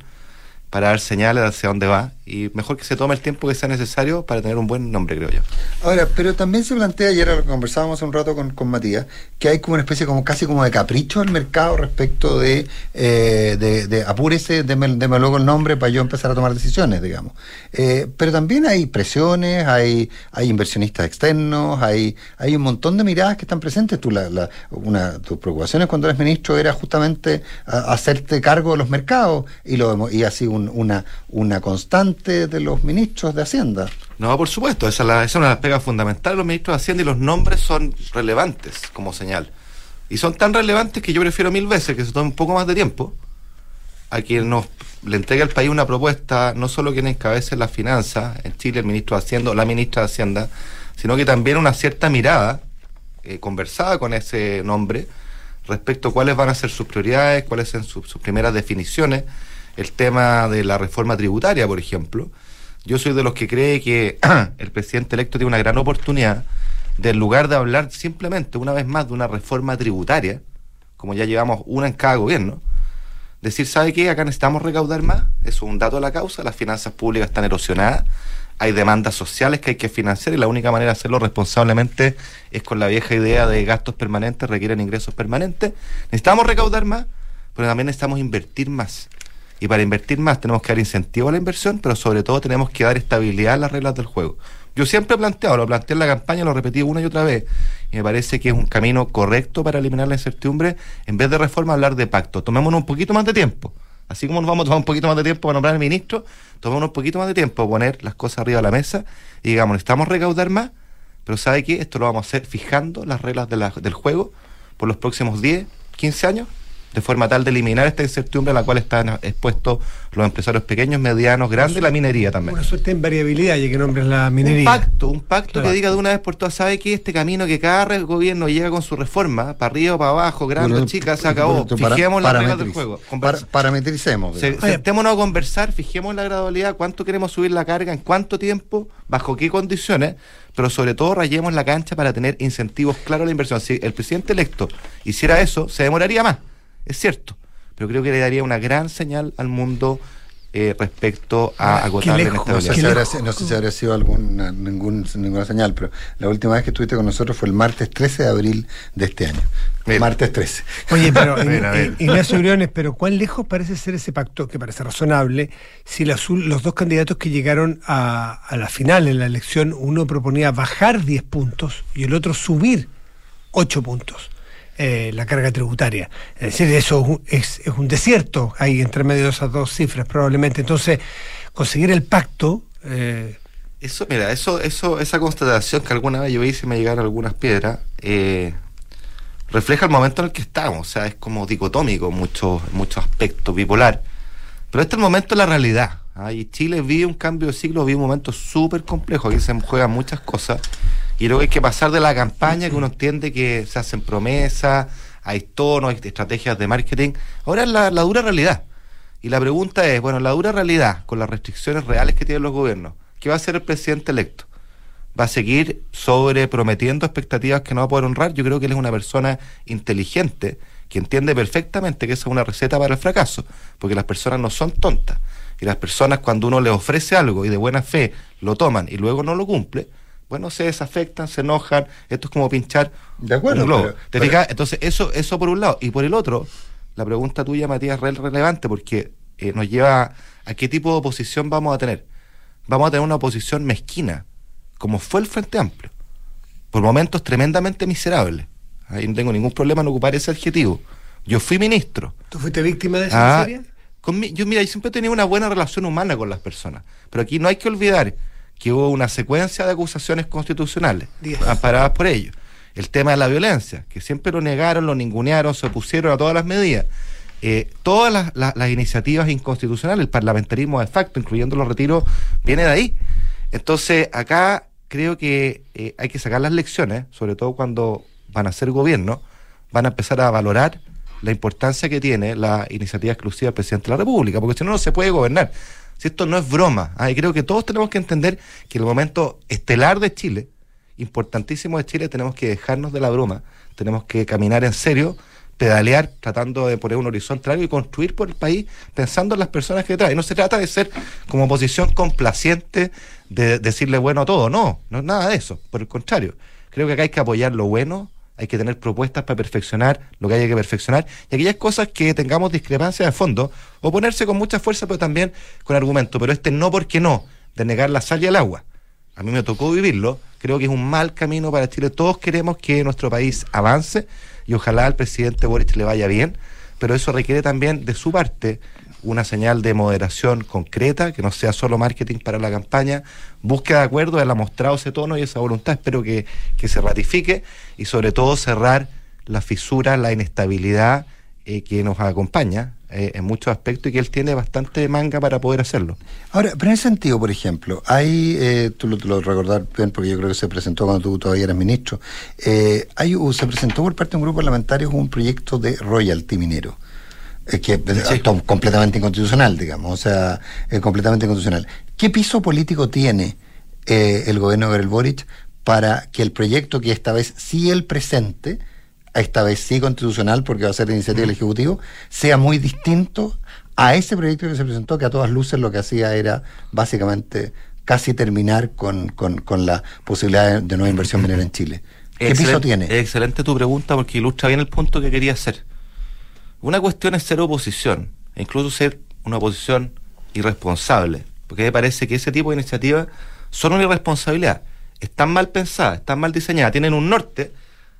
para dar señales hacia dónde va, y mejor que se tome el tiempo que sea necesario para tener un buen nombre, creo yo. Ahora, pero también se plantea, ayer lo conversábamos un rato con, con Matías, que hay como una especie como casi como de capricho al mercado respecto de, eh, de, de apúrese, deme, deme luego el nombre para yo empezar a tomar decisiones, digamos. Eh, pero también hay presiones, hay, hay inversionistas externos, hay, hay un montón de miradas que están presentes. Tú, la, la, una, tus preocupaciones cuando eres ministro era justamente hacerte cargo de los mercados y, lo, y así un- una, una constante de los ministros de Hacienda. No, por supuesto, esa es, la- esa es una pegas fundamentales de los ministros de Hacienda y los nombres son relevantes como señal. Y son tan relevantes que yo prefiero mil veces que se tome un poco más de tiempo a quien nos le entregue al país una propuesta, no solo quien encabece las finanzas, en Chile el ministro de Hacienda la ministra de Hacienda, sino que también una cierta mirada eh, conversada con ese nombre respecto a cuáles van a ser sus prioridades, cuáles son sus primeras definiciones, el tema de la reforma tributaria, por ejemplo. Yo soy de los que cree que el presidente electo tiene una gran oportunidad de, en lugar de hablar simplemente una vez más de una reforma tributaria, como ya llevamos una en cada gobierno, decir, ¿sabe qué? Acá necesitamos recaudar más, eso es un dato de la causa, las finanzas públicas están erosionadas, hay demandas sociales que hay que financiar y la única manera de hacerlo responsablemente es con la vieja idea de gastos permanentes requieren ingresos permanentes. Necesitamos recaudar más, pero también necesitamos invertir más. Y para invertir más tenemos que dar incentivo a la inversión, pero sobre todo tenemos que dar estabilidad a las reglas del juego. Yo siempre he planteado, lo planteé en la campaña, lo repetí una y otra vez, y me parece que es un camino correcto para eliminar la incertidumbre. En vez de reforma, hablar de pacto. Tomémonos un poquito más de tiempo. Así como nos vamos a tomar un poquito más de tiempo para nombrar al ministro, tomémonos un poquito más de tiempo, poner las cosas arriba de la mesa y digamos, necesitamos recaudar más, pero ¿sabe qué? Esto lo vamos a hacer fijando las reglas de la- del juego por los próximos 10, 15 años de forma tal de eliminar esta incertidumbre a la cual están expuestos los empresarios pequeños, medianos, grandes y la minería también. Una suerte en variabilidad, ya que nombres la minería. Un pacto, un pacto que diga de una vez por todas, sabe que este camino que cada gobierno llega con su reforma, para arriba, para abajo, grande, chica, se acabó. Fijemos las reglas del juego. Para, parametricemos. sentémonos a conversar, fijemos la gradualidad, cuánto queremos subir la carga, en cuánto tiempo, bajo qué condiciones, pero sobre todo rayemos la cancha para tener incentivos claros a la inversión. Si el presidente electo hiciera eso, se demoraría más es cierto, pero creo que le daría una gran señal al mundo eh, respecto a agotar la inestabilidad. No sé, si habría, sido alguna, ningún, ninguna señal, pero la última vez que estuviste con nosotros fue el martes 13 de abril de este año. Martes 13. Oye, pero Ignacio Briones, pero ¿cuán lejos parece ser ese pacto, que parece razonable, si los dos candidatos que llegaron a, a la final en la elección, uno proponía bajar 10 puntos y el otro subir 8 puntos? Eh, la carga tributaria. Es decir, eso es, es, un desierto ahí entre medio de esas dos cifras probablemente. Entonces, conseguir el pacto... Eh, eso, mira, eso, eso, esa constatación que alguna vez yo hice me llegaron algunas piedras, eh, refleja el momento en el que estamos. O sea, es como dicotómico muchos muchos aspectos, bipolar. Pero este es el momento de la realidad. ¿ah? Y Chile vive un cambio de siglo, vive un momento súper complejo. Aquí se juegan muchas cosas. Y luego hay que pasar de la campaña, que uno entiende que se hacen promesas, hay tonos, hay estrategias de marketing. Ahora es la, dura realidad. Y la pregunta es, bueno, la dura realidad, con las restricciones reales que tienen los gobiernos, ¿qué va a hacer el presidente electo? ¿Va a seguir sobre prometiendo expectativas que no va a poder honrar? Yo creo que él es una persona inteligente que entiende perfectamente que esa es una receta para el fracaso, porque las personas no son tontas. Y las personas cuando uno les ofrece algo y de buena fe lo toman y luego no lo cumple, bueno, se desafectan, se enojan, esto es como pinchar de acuerdo, un globo. ¿Te Entonces, eso, eso por un lado. Y por el otro, la pregunta tuya, Matías, es relevante porque eh, nos lleva a qué tipo de oposición vamos a tener. Vamos a tener una oposición mezquina, como fue el Frente Amplio. Por momentos tremendamente miserable. Ahí no tengo ningún problema en ocupar ese adjetivo. Yo fui ministro. ¿Tú fuiste víctima de esa ah, yo, mira, yo siempre he tenido una buena relación humana con las personas. Pero aquí no hay que olvidar que hubo una secuencia de acusaciones constitucionales amparadas por ellos. El tema de la violencia, que siempre lo negaron, lo ningunearon, se opusieron a todas las medidas. Eh, todas las, iniciativas inconstitucionales, el parlamentarismo de facto, incluyendo los retiros, viene de ahí. Entonces, acá creo que eh, hay que sacar las lecciones, sobre todo cuando van a ser gobierno, van a empezar a valorar la importancia que tiene la iniciativa exclusiva del presidente de la República, porque si no, no se puede gobernar. Si esto no es broma, ¿ah? creo que todos tenemos que entender que el momento estelar de Chile, importantísimo de Chile, tenemos que dejarnos de la broma, tenemos que caminar en serio, pedalear, tratando de poner un horizonte largo y construir por el país pensando en las personas que trae. No se trata de ser como oposición complaciente, de decirle bueno a todo, no, no es nada de eso, por el contrario. Creo que acá hay que apoyar lo bueno, hay que tener propuestas para perfeccionar lo que haya que perfeccionar y aquellas cosas que tengamos discrepancias de fondo, oponerse con mucha fuerza, pero también con argumento. Pero este no porque no, de negar la sal y el agua. A mí me tocó vivirlo, creo que es un mal camino para Chile. Todos queremos que nuestro país avance y ojalá al presidente Boric le vaya bien, pero eso requiere también de su parte una señal de moderación concreta, que no sea solo marketing para la campaña, búsqueda de acuerdo, él ha mostrado ese tono y esa voluntad, espero que, se ratifique y sobre todo cerrar la fisura, la inestabilidad eh, que nos acompaña eh, en muchos aspectos y que él tiene bastante manga para poder hacerlo. Ahora, pero en ese sentido, por ejemplo, hay, eh, tú lo, lo recordar bien porque yo creo que se presentó cuando tú todavía eras ministro, hay, se presentó por parte de un grupo parlamentario un proyecto de royalty minero que es completamente inconstitucional, digamos, o sea, es completamente inconstitucional. ¿Qué piso político tiene eh, el gobierno de Gabriel Boric para que el proyecto que esta vez sí el presente, esta vez sí constitucional, porque va a ser de iniciativa del Ejecutivo, sea muy distinto a ese proyecto que se presentó, que a todas luces lo que hacía era básicamente casi terminar con, con, la posibilidad de nueva inversión minera en Chile. ¿Qué piso tiene? Excelente tu pregunta porque ilustra bien el punto que quería hacer. Una cuestión es ser oposición, e incluso ser una oposición irresponsable, porque me parece que ese tipo de iniciativas son una irresponsabilidad. Están mal pensadas, están mal diseñadas, tienen un norte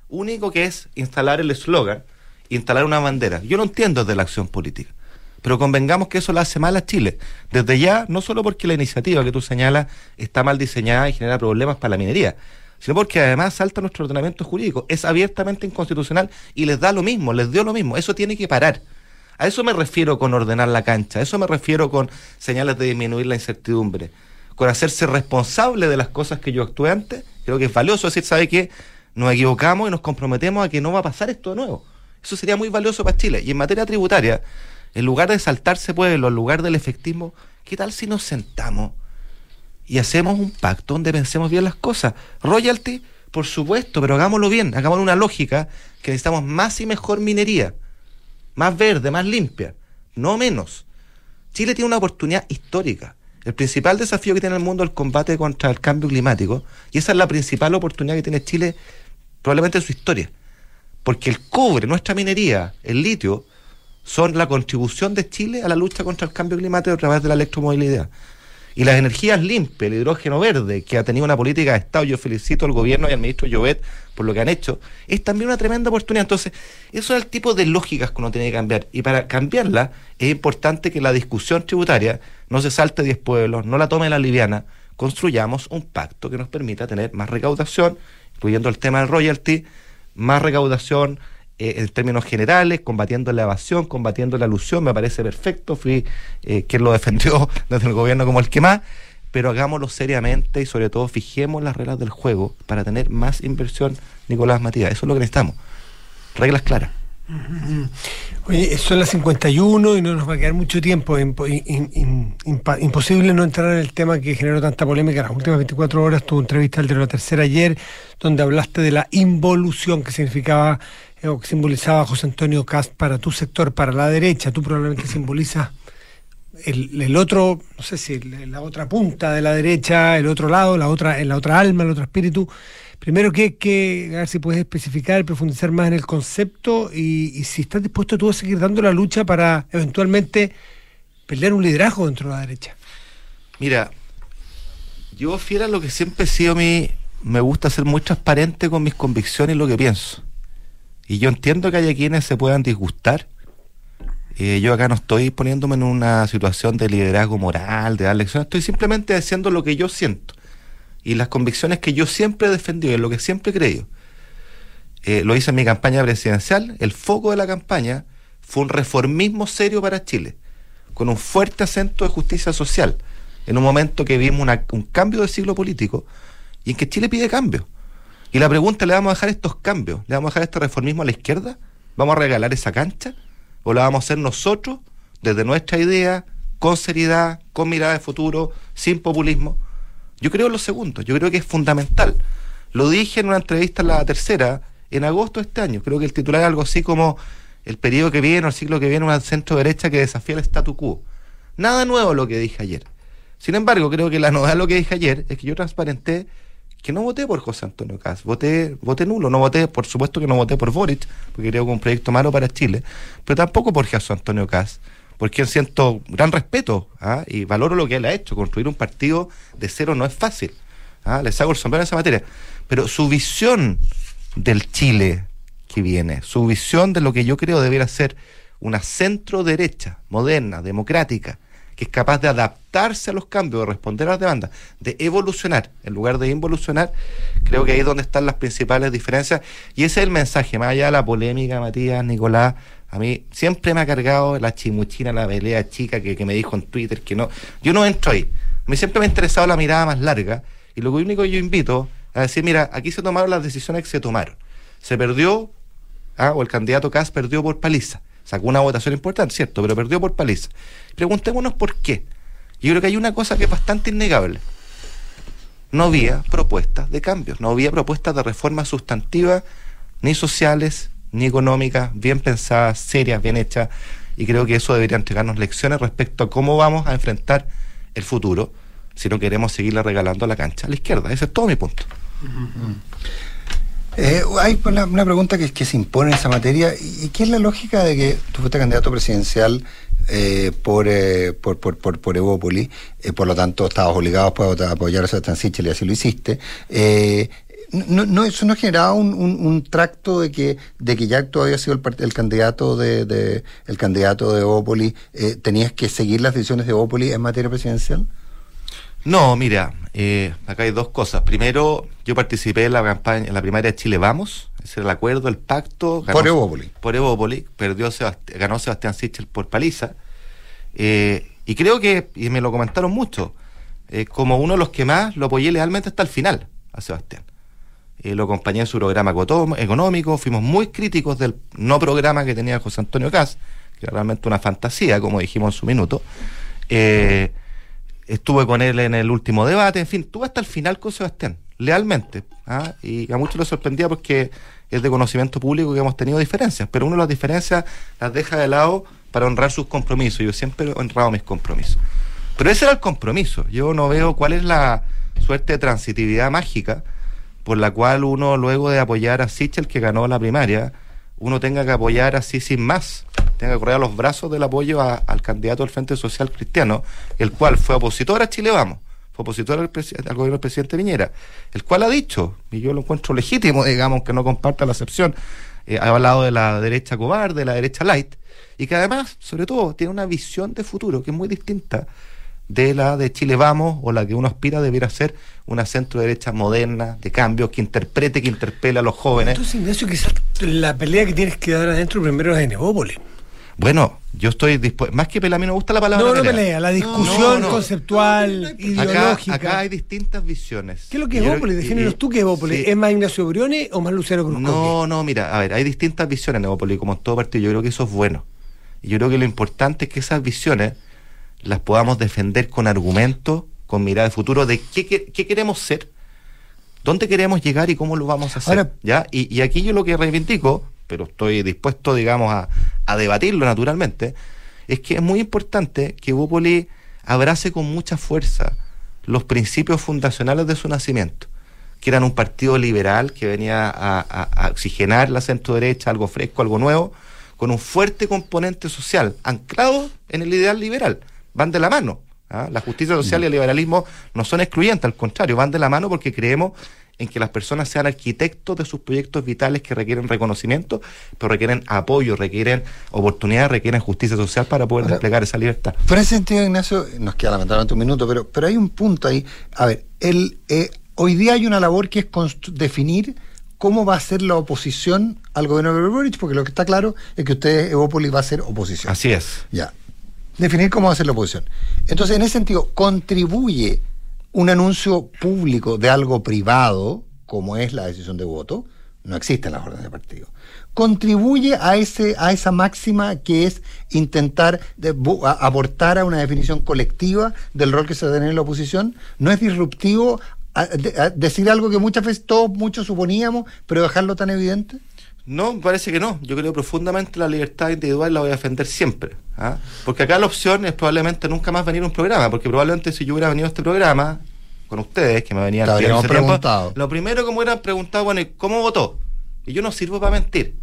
único que es instalar el eslogan, instalar una bandera. Yo no entiendo de la acción política, pero convengamos que eso le hace mal a Chile. Desde ya, no solo porque la iniciativa que tú señalas está mal diseñada y genera problemas para la minería, sino porque además salta nuestro ordenamiento jurídico. Es abiertamente inconstitucional y les da lo mismo, les dio lo mismo. Eso tiene que parar. A eso me refiero con ordenar la cancha, a eso me refiero con señales de disminuir la incertidumbre, con hacerse responsable de las cosas que yo actué antes. Creo que es valioso decir, ¿sabe qué? Nos equivocamos y nos comprometemos a que no va a pasar esto de nuevo. Eso sería muy valioso para Chile. Y en materia tributaria, en lugar de saltarse pueblo, en lugar del efectismo, ¿qué tal si nos sentamos y hacemos un pacto donde pensemos bien las cosas? Royalty, por supuesto, pero hagámoslo bien, hagámoslo una lógica que necesitamos más y mejor minería más verde, más limpia, no menos. Chile tiene una oportunidad histórica. El principal desafío que tiene el mundo es el combate contra el cambio climático, y esa es la principal oportunidad que tiene Chile probablemente en su historia. Porque el cobre, nuestra minería, el litio, son la contribución de Chile a la lucha contra el cambio climático a través de la electromovilidad. Y las energías limpias, el hidrógeno verde, que ha tenido una política de Estado, yo felicito al gobierno y al ministro Llobet por lo que han hecho, es también una tremenda oportunidad. Entonces, eso es el tipo de lógicas que uno tiene que cambiar. Y para cambiarla, es importante que la discusión tributaria no se salte 10 pueblos, no la tome la liviana, construyamos un pacto que nos permita tener más recaudación, incluyendo el tema del royalty, más recaudación eh, en términos generales, combatiendo la evasión, combatiendo la alusión, me parece perfecto, fui eh, quien lo defendió desde el gobierno como el que más, pero hagámoslo seriamente y sobre todo fijemos las reglas del juego para tener más inversión, Nicolás Matías, eso es lo que necesitamos, reglas claras. Oye, son las 51 y no nos va a quedar mucho tiempo. imposible no entrar en el tema que generó tanta polémica las últimas 24 horas. Tu entrevista al de la tercera ayer, donde hablaste de la involución que significaba o que simbolizaba José Antonio Cast para tu sector, para la derecha, tú probablemente simbolizas el, otro, no sé si la otra punta de la derecha, el otro lado, la otra, la otra alma, el otro espíritu. Primero, que, que, a ver si puedes especificar, profundizar más en el concepto y, si estás dispuesto tú a seguir dando la lucha para eventualmente pelear un liderazgo dentro de la derecha. Mira, yo fiel a lo que siempre he sido mi, me gusta ser muy transparente con mis convicciones y lo que pienso. Y yo entiendo que haya quienes se puedan disgustar. Eh, yo acá no estoy poniéndome en una situación de liderazgo moral, de dar lecciones, estoy simplemente haciendo lo que yo siento. Y las convicciones que yo siempre he defendido, en lo que siempre he creído. Eh, lo hice en mi campaña presidencial, el foco de la campaña fue un reformismo serio para Chile, con un fuerte acento de justicia social, en un momento que vimos un cambio de siglo político y en que Chile pide cambio. Y la pregunta, ¿le vamos a dejar estos cambios? ¿Le vamos a dejar este reformismo a la izquierda? ¿Vamos a regalar esa cancha? ¿O la vamos a hacer nosotros, desde nuestra idea, con seriedad, con mirada de futuro, sin populismo? Yo creo lo segundo, yo creo que es fundamental. Lo dije en una entrevista en la tercera, en agosto de este año. Creo que el titular es algo así como el periodo que viene o el ciclo que viene, una centro derecha que desafía el statu quo. Nada nuevo lo que dije ayer. Sin embargo, creo que la novedad de lo que dije ayer es que yo transparenté que no voté por José Antonio Caz, voté, voté nulo, no voté, por supuesto que no voté por Boric, porque creo que un proyecto malo para Chile, pero tampoco por José Antonio Caz, porque siento gran respeto ¿ah? y valoro lo que él ha hecho, construir un partido de cero no es fácil, ¿ah? les hago el sombrero en esa materia, pero su visión del Chile que viene, su visión de lo que yo creo debería ser una centro derecha, moderna, democrática, que es capaz de adaptarse a los cambios, de responder a las demandas, de evolucionar en lugar de involucionar, creo que ahí es donde están las principales diferencias. Y ese es el mensaje, más allá de la polémica, Matías, Nicolás, a mí siempre me ha cargado la chimuchina, la pelea chica que, me dijo en Twitter que no. Yo no entro ahí. A mí siempre me ha interesado la mirada más larga. Y lo único que yo invito a decir, mira, aquí se tomaron las decisiones que se tomaron. Se perdió, ah, o el candidato Kass perdió por paliza. Sacó una votación importante, cierto, pero perdió por paliza. Preguntémonos por qué. Yo creo que hay una cosa que es bastante innegable. No había propuestas de cambios, no había propuestas de reformas sustantivas, ni sociales, ni económicas, bien pensadas, serias, bien hechas, y creo que eso debería entregarnos lecciones respecto a cómo vamos a enfrentar el futuro si no queremos seguirle regalando la cancha a la izquierda. Ese es todo mi punto. Eh, hay una, pregunta que, se impone en esa materia, y qué es la lógica de que tú fuiste candidato presidencial eh, por, eh, por, por, por, por Evópoli, eh, por lo tanto estabas obligado a apoyar a Sebastián Sichel y así lo hiciste. no, no, eso no generaba un, un, tracto de que, de que tú habías sido el, el candidato de, de, el candidato de Evópoli, tenías que seguir las decisiones de Evópoli en materia presidencial? No, mira, eh, acá hay dos cosas. Primero, yo participé en la campaña, en la primaria de Chile Vamos, ese era el acuerdo, el pacto. Por Evópoli. Por Evópoli, perdió Sebast- ganó Sebastián Sichel por paliza. Eh, y creo que, y me lo comentaron mucho, eh, como uno de los que más lo apoyé lealmente hasta el final a Sebastián. Eh, lo acompañé en su programa económico, fuimos muy críticos del no programa que tenía José Antonio Cas, que era realmente una fantasía, como dijimos en su minuto. Eh, estuve con él en el último debate, en fin, estuve hasta el final con Sebastián, lealmente. ¿ah? Y a muchos les sorprendía porque es de conocimiento público que hemos tenido diferencias, pero uno las diferencias las deja de lado para honrar sus compromisos. Yo siempre he honrado mis compromisos. Pero ese era el compromiso. Yo no veo cuál es la suerte de transitividad mágica por la cual uno, luego de apoyar a Sichel, que ganó la primaria, uno tenga que apoyar así sin más, tenga que correr a los brazos del apoyo a- al candidato del Frente Social Cristiano, el cual fue opositor a Chile Vamos, fue opositor al, al gobierno del presidente Piñera, el cual ha dicho, y yo lo encuentro legítimo, digamos, que no comparta la acepción, eh, ha hablado de la derecha cobarde, de la derecha light, y que además, sobre todo, tiene una visión de futuro que es muy distinta de la de Chile Vamos o la que uno aspira debiera ser una centro derecha moderna, de cambio, que interprete, que interpele a los jóvenes. Entonces, Ignacio, quizás la pelea que tienes que dar adentro primero es en Evópolis. Bueno, yo estoy dispuesto, más que pelea, a mí no me gusta la palabra No, no pelea, la discusión No, no. conceptual, ideológica. acá hay distintas visiones. ¿Qué es lo que es Evópolis? y- tú qué es Evópolis. sí. ¿Es más Ignacio Brione o más Luciano Cruz No, no, mira, a ver, hay distintas visiones en Evópolis, como en todo partido. Yo creo que eso es bueno. Y yo creo que lo importante es que esas visiones las podamos defender con argumentos, con mirada de futuro, de qué, qué- qué queremos ser, dónde queremos llegar y cómo lo vamos a hacer. Ahora- ¿ya? Y, y aquí yo lo que reivindico, pero estoy dispuesto, digamos, a, a debatirlo naturalmente, es que es muy importante que Evópolis abrace con mucha fuerza los principios fundacionales de su nacimiento que eran un partido liberal que venía a, a- a oxigenar la centro derecha, algo fresco, algo nuevo, con un fuerte componente social, anclado en el ideal liberal. Van de la mano. ¿Ah? La justicia social y el liberalismo no son excluyentes, al contrario, van de la mano porque creemos en que las personas sean arquitectos de sus proyectos vitales que requieren reconocimiento, pero requieren apoyo, requieren oportunidades, requieren justicia social para poder Ahora- desplegar esa libertad. Pero en ese sentido, Ignacio, nos queda lamentablemente un minuto, pero, pero hay un punto ahí. A ver, el, eh, hoy día hay una labor que es definir cómo va a ser la oposición al gobierno de Boric, porque lo que está claro es que usted, Evópolis, va a ser oposición. Así es. Ya. Definir cómo va a ser la oposición. Entonces, en ese sentido, ¿contribuye un anuncio público de algo privado, como es la decisión de voto? No existen las órdenes de partido. ¿Contribuye a, ese, a esa máxima que es intentar de- a- aportar a una definición colectiva del rol que se tiene en la oposición? ¿No es disruptivo decir algo que muchas veces todos, muchos suponíamos, pero dejarlo tan evidente? No, me parece que no. Yo creo profundamente la libertad individual la voy a defender siempre. ¿ah? Porque acá la opción es probablemente nunca más venir a un programa, porque probablemente si yo hubiera venido a este programa con ustedes, que me venían tiempo, preguntado. lo primero que me hubieran preguntado, bueno, ¿y ¿cómo votó? Y yo no sirvo para mentir.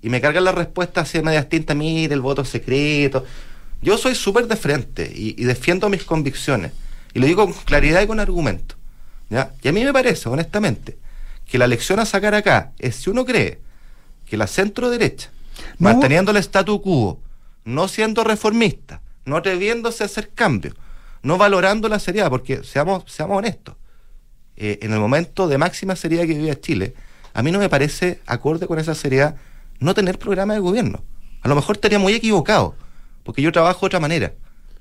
Y me cargan las respuestas así medias tintas, mire, el voto secreto. Yo soy súper de frente y, y defiendo mis convicciones. Y lo digo con claridad y con argumento. ¿ya? Y a mí me parece, honestamente, que la lección a sacar acá es si uno cree que la centro derecha, No. manteniendo el statu quo, no siendo reformista, no atreviéndose a hacer cambios, no valorando la seriedad, porque seamos, seamos honestos, eh, en el momento de máxima seriedad que vivía Chile, a mí no me parece acorde con esa seriedad no tener programa de gobierno. A lo mejor estaría muy equivocado, porque yo trabajo de otra manera,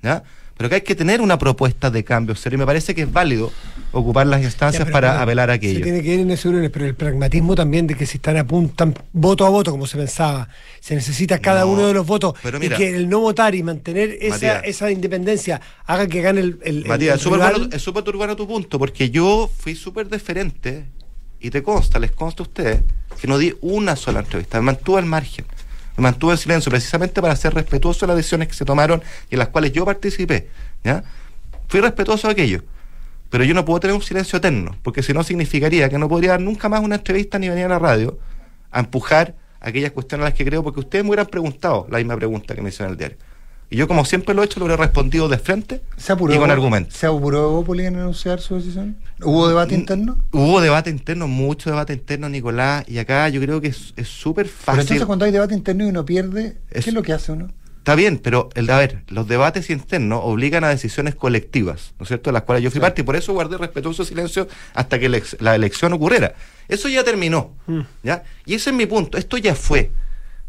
¿ya? Pero que hay que tener una propuesta de cambio serio y me parece que es válido ocupar las instancias Ya, para apelar a Se aquello. tiene que ir en ese orden, pero el pragmatismo también de que si están a punto, tan voto a voto, como se pensaba, se necesita cada No, uno de los votos pero y que el no votar y mantener esa, Matías. esa independencia haga que gane el, el, Matías, el rival. es súper urbano tu punto, porque yo fui súper deferente y te consta, les consta a ustedes, que no di una sola entrevista, me mantuve al margen, me mantuve en silencio, precisamente para ser respetuoso de las decisiones que se tomaron y en las cuales yo participé. ¿ya? Fui respetuoso de aquello, pero yo no puedo tener un silencio eterno, porque si no significaría que no podría dar nunca más una entrevista ni venir a la radio a empujar aquellas cuestiones a las que creo, porque ustedes me hubieran preguntado la misma pregunta que me hicieron en el diario. Y yo, como siempre lo he hecho, lo hubiera respondido de frente ¿Se apuró, y con argumentos. ¿Se apuró Evópolis en anunciar su decisión? ¿Hubo debate interno? Hubo debate interno, mucho debate interno, Nicolás, y acá yo creo que es súper Pero fácil. entonces cuando hay debate interno y uno pierde, ¿qué Es- es lo que hace uno? Está bien, pero el, a ver, los debates internos obligan a decisiones colectivas, ¿no es cierto?, de las cuales yo fui parte y por eso guardé respetuoso silencio hasta que la, la elección ocurriera. Eso ya terminó, Mm. ¿ya? Y ese es mi punto, esto ya fue.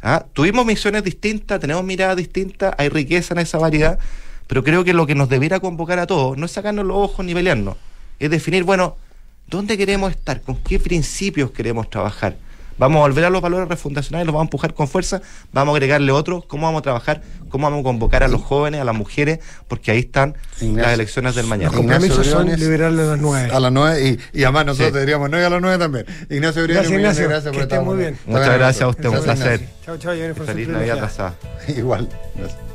¿ah? Tuvimos misiones distintas, tenemos miradas distintas, hay riqueza en esa variedad, pero creo que lo que nos debiera convocar a todos no es sacarnos los ojos ni pelearnos, es definir, bueno, ¿dónde queremos estar? ¿Con qué principios queremos trabajar? Vamos a volver a los valores refundacionales, los vamos a empujar con fuerza, vamos a agregarle otros, cómo vamos a trabajar, cómo vamos a convocar a los jóvenes, a las mujeres, porque ahí están Ignacio. las elecciones del mañana. Los compromisos son liberarle a las nueve. A las 9 y, y además nosotros Sí. deberíamos 9 a las 9 también. Ignacio Briones, Gracias, Ignacio. gracias por esté estar muy bien. Muchas gracias a usted, un placer. Chao, chao. Feliz Navidad pasada. Igual. Gracias.